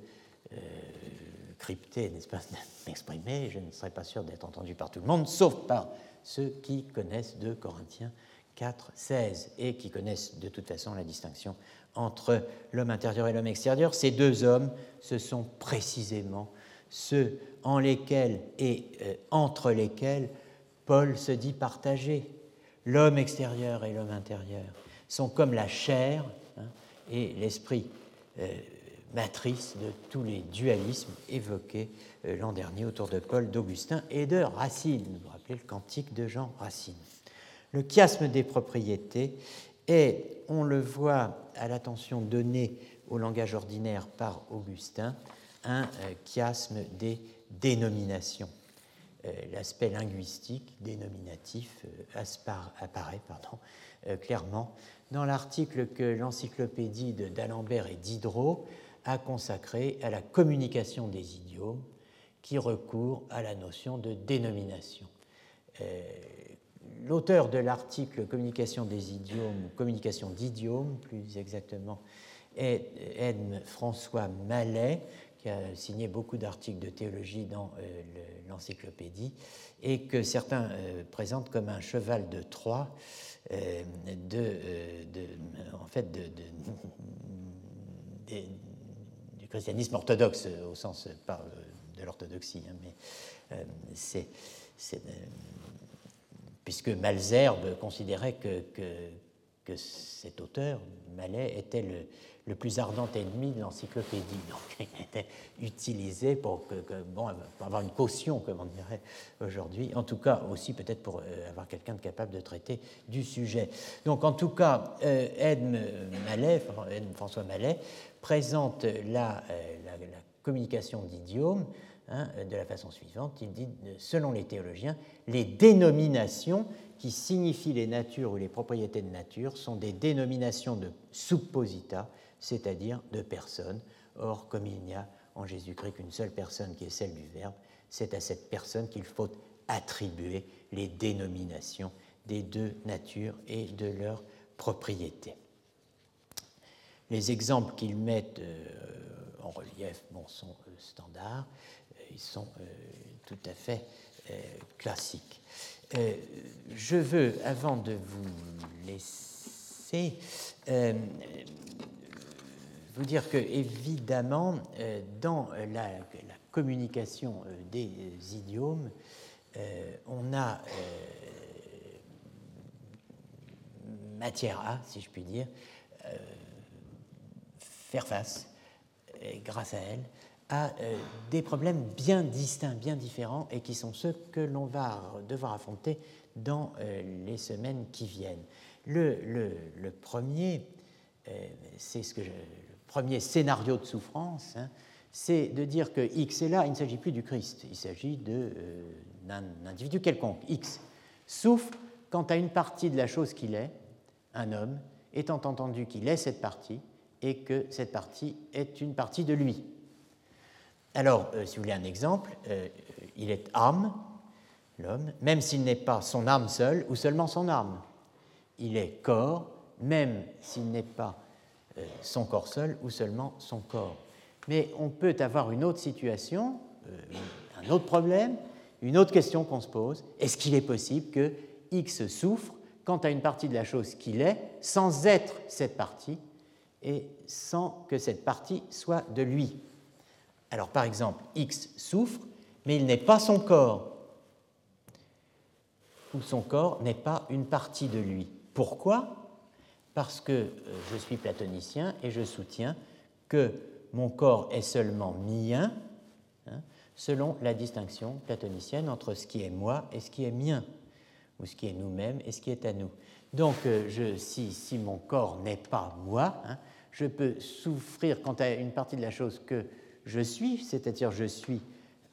cryptée, n'est-ce pas, de m'exprimer. Je ne serais pas sûr d'être entendu par tout le monde, sauf par ceux qui connaissent 2 Corinthiens 4, 16 et qui connaissent de toute façon la distinction entre l'homme intérieur et l'homme extérieur. Ces deux hommes, ce sont précisément ceux en lesquels et euh, entre lesquels Paul se dit partagé. L'homme extérieur et l'homme intérieur sont comme la chair hein, et l'esprit euh, matrice de tous les dualismes évoqués euh, l'an dernier autour de Paul, d'Augustin et de Racine. Vous vous rappelez le cantique de Jean Racine. Le chiasme des propriétés est, on le voit à l'attention donnée au langage ordinaire par Augustin, un euh, chiasme des dénominations. Euh, l'aspect linguistique, dénominatif, euh, apparaît clairement dans l'article que l'encyclopédie d'Alembert et Diderot a consacré à la communication des idiomes qui recourt à la notion de dénomination. L'auteur de l'article Communication des idiomes, Communication d'idiomes plus exactement, est Edme François Mallet, qui a signé beaucoup d'articles de théologie dans euh, l'encyclopédie, et que certains euh, présentent comme un cheval de Troie euh, de, en fait du christianisme orthodoxe, au sens pas de l'orthodoxie, hein, mais c'est puisque Malzerbe considérait que, que, cet auteur, Mallet, était le, le plus ardent ennemi de l'encyclopédie. Donc il était utilisé pour, avoir une caution, comme on dirait aujourd'hui, en tout cas aussi peut-être pour euh, avoir quelqu'un de capable de traiter du sujet. Donc en tout cas, euh, Edme Mallet, François Mallet, présente la, euh, communication d'idiomes Hein, de la façon suivante. Il dit, selon les théologiens, les dénominations qui signifient les natures ou les propriétés de nature sont des dénominations de supposita, c'est-à-dire de personnes. Or, comme il n'y a en Jésus-Christ qu'une seule personne qui est celle du Verbe, c'est à cette personne qu'il faut attribuer les dénominations des deux natures et de leurs propriétés. Les exemples qu'ils mettent euh, en relief sont euh, standards ils sont euh, tout à fait euh, classiques. Euh, je veux, avant de vous laisser, vous dire que, évidemment, dans la, communication des idiomes, on a matière à, si je puis dire, faire face, grâce à elle, à euh, des problèmes bien distincts, bien différents, et qui sont ceux que l'on va devoir affronter dans euh, les semaines qui viennent. Le, le, premier, euh, c'est ce que le premier scénario de souffrance, hein, c'est de dire que X est là, il ne s'agit plus du Christ, il s'agit d'un individu quelconque. X souffre quant à une partie de la chose qu'il est, un homme, étant entendu qu'il est cette partie et que cette partie est une partie de lui. Alors, euh, si vous voulez un exemple, euh, il est âme, l'homme, même s'il n'est pas son âme seule ou seulement son âme. Il est corps, même s'il n'est pas euh, son corps seul ou seulement son corps. Mais on peut avoir une autre situation, un autre problème, une autre question qu'on se pose. Est-ce qu'il est possible que X souffre quant à une partie de la chose qu'il est, sans être cette partie, et sans que cette partie soit de lui? Alors par exemple, X souffre, mais il n'est pas son corps, ou son corps n'est pas une partie de lui. Pourquoi? Parce que euh, je suis platonicien et je soutiens que mon corps est seulement mien, hein, selon la distinction platonicienne entre ce qui est moi et ce qui est mien, ou ce qui est nous-mêmes et ce qui est à nous. Donc, euh, si, si, mon corps n'est pas moi, hein, je peux souffrir quant à une partie de la chose que je suis, c'est-à-dire je suis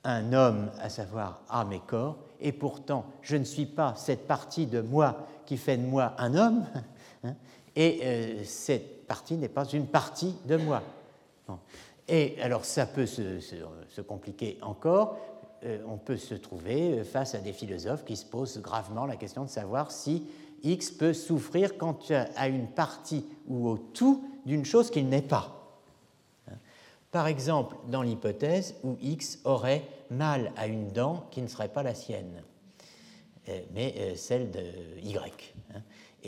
un homme, à savoir âme et corps, et pourtant je ne suis pas cette partie de moi qui fait de moi un homme, hein, et euh, cette partie n'est pas une partie de moi. Et alors ça peut se, compliquer encore, euh, on peut se trouver face à des philosophes qui se posent gravement la question de savoir si X peut souffrir quand à une partie ou au tout d'une chose qu'il n'est pas. Par exemple, dans l'hypothèse où X aurait mal à une dent qui ne serait pas la sienne, euh, mais euh, celle de Y.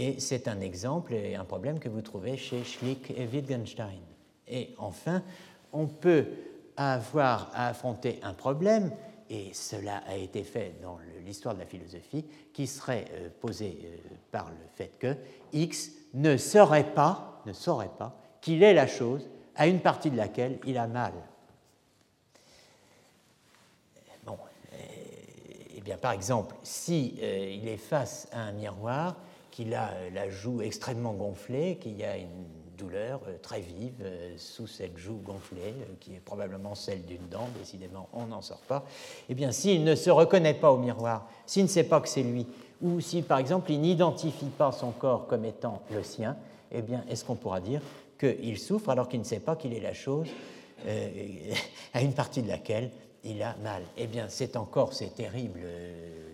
Et c'est un exemple et un problème que vous trouvez chez Schlick et Wittgenstein. Et enfin, on peut avoir à affronter un problème, et cela a été fait dans l'histoire de la philosophie, qui serait euh, posé par le fait que X ne saurait pas, ne saurait pas qu'il est la chose à une partie de laquelle il a mal. Bon, eh bien, par exemple, si euh, il est face à un miroir, qu'il a euh, la joue extrêmement gonflée, qu'il y a une douleur euh, très vive sous cette joue gonflée, qui est probablement celle d'une dent, décidément on n'en sort pas, eh bien s'il ne se reconnaît pas au miroir, s'il ne sait pas que c'est lui, ou si par exemple il n'identifie pas son corps comme étant le sien, eh bien est-ce qu'on pourra dire qu'il souffre alors qu'il ne sait pas qu'il est la chose euh, à une partie de laquelle il a mal? Eh bien, c'est encore ces terribles euh,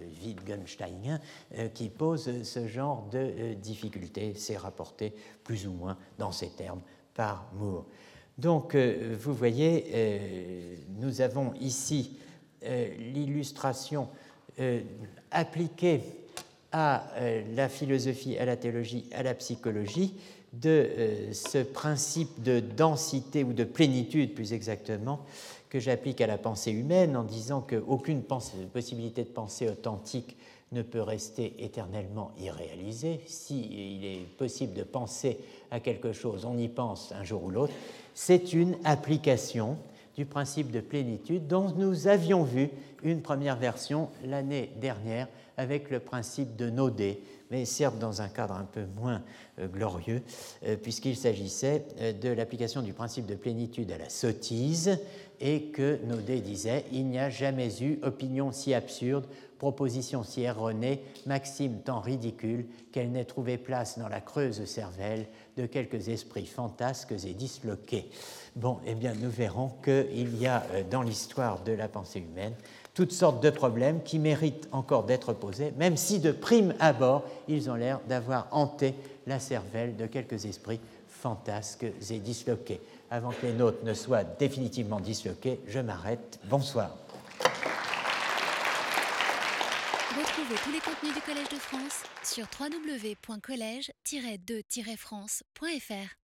Euh, qui posent ce genre de difficultés. C'est rapporté plus ou moins dans ces termes par Moore. Donc, vous voyez, nous avons ici l'illustration appliquée à la philosophie, à la théologie, à la psychologie de euh, ce principe de densité ou de plénitude, plus exactement, que j'applique à la pensée humaine en disant qu'aucune possibilité de pensée authentique ne peut rester éternellement irréalisée. S'il est possible de penser à quelque chose, on y pense un jour ou l'autre. C'est une application du principe de plénitude dont nous avions vu une première version l'année dernière avec le principe de Nodé, mais certes dans un cadre un peu moins euh, glorieux, euh, puisqu'il s'agissait euh, de l'application du principe de plénitude à la sottise, et que Naudet disait Il n'y a jamais eu opinion si absurde, proposition si erronée, maxime tant ridicule qu'elle n'ait trouvé place dans la creuse cervelle de quelques esprits fantasques et disloqués. Bon, eh bien, nous verrons qu'il y a dans l'histoire de la pensée humaine toutes sortes de problèmes qui méritent encore d'être posés, même si de prime abord, ils ont l'air d'avoir hanté la cervelle de quelques esprits fantasques et disloqués. Avant que les nôtres ne soient définitivement disloqués, je m'arrête. Bonsoir. Retrouvez tous les contenus du Collège de France sur www.colège-2-france.fr.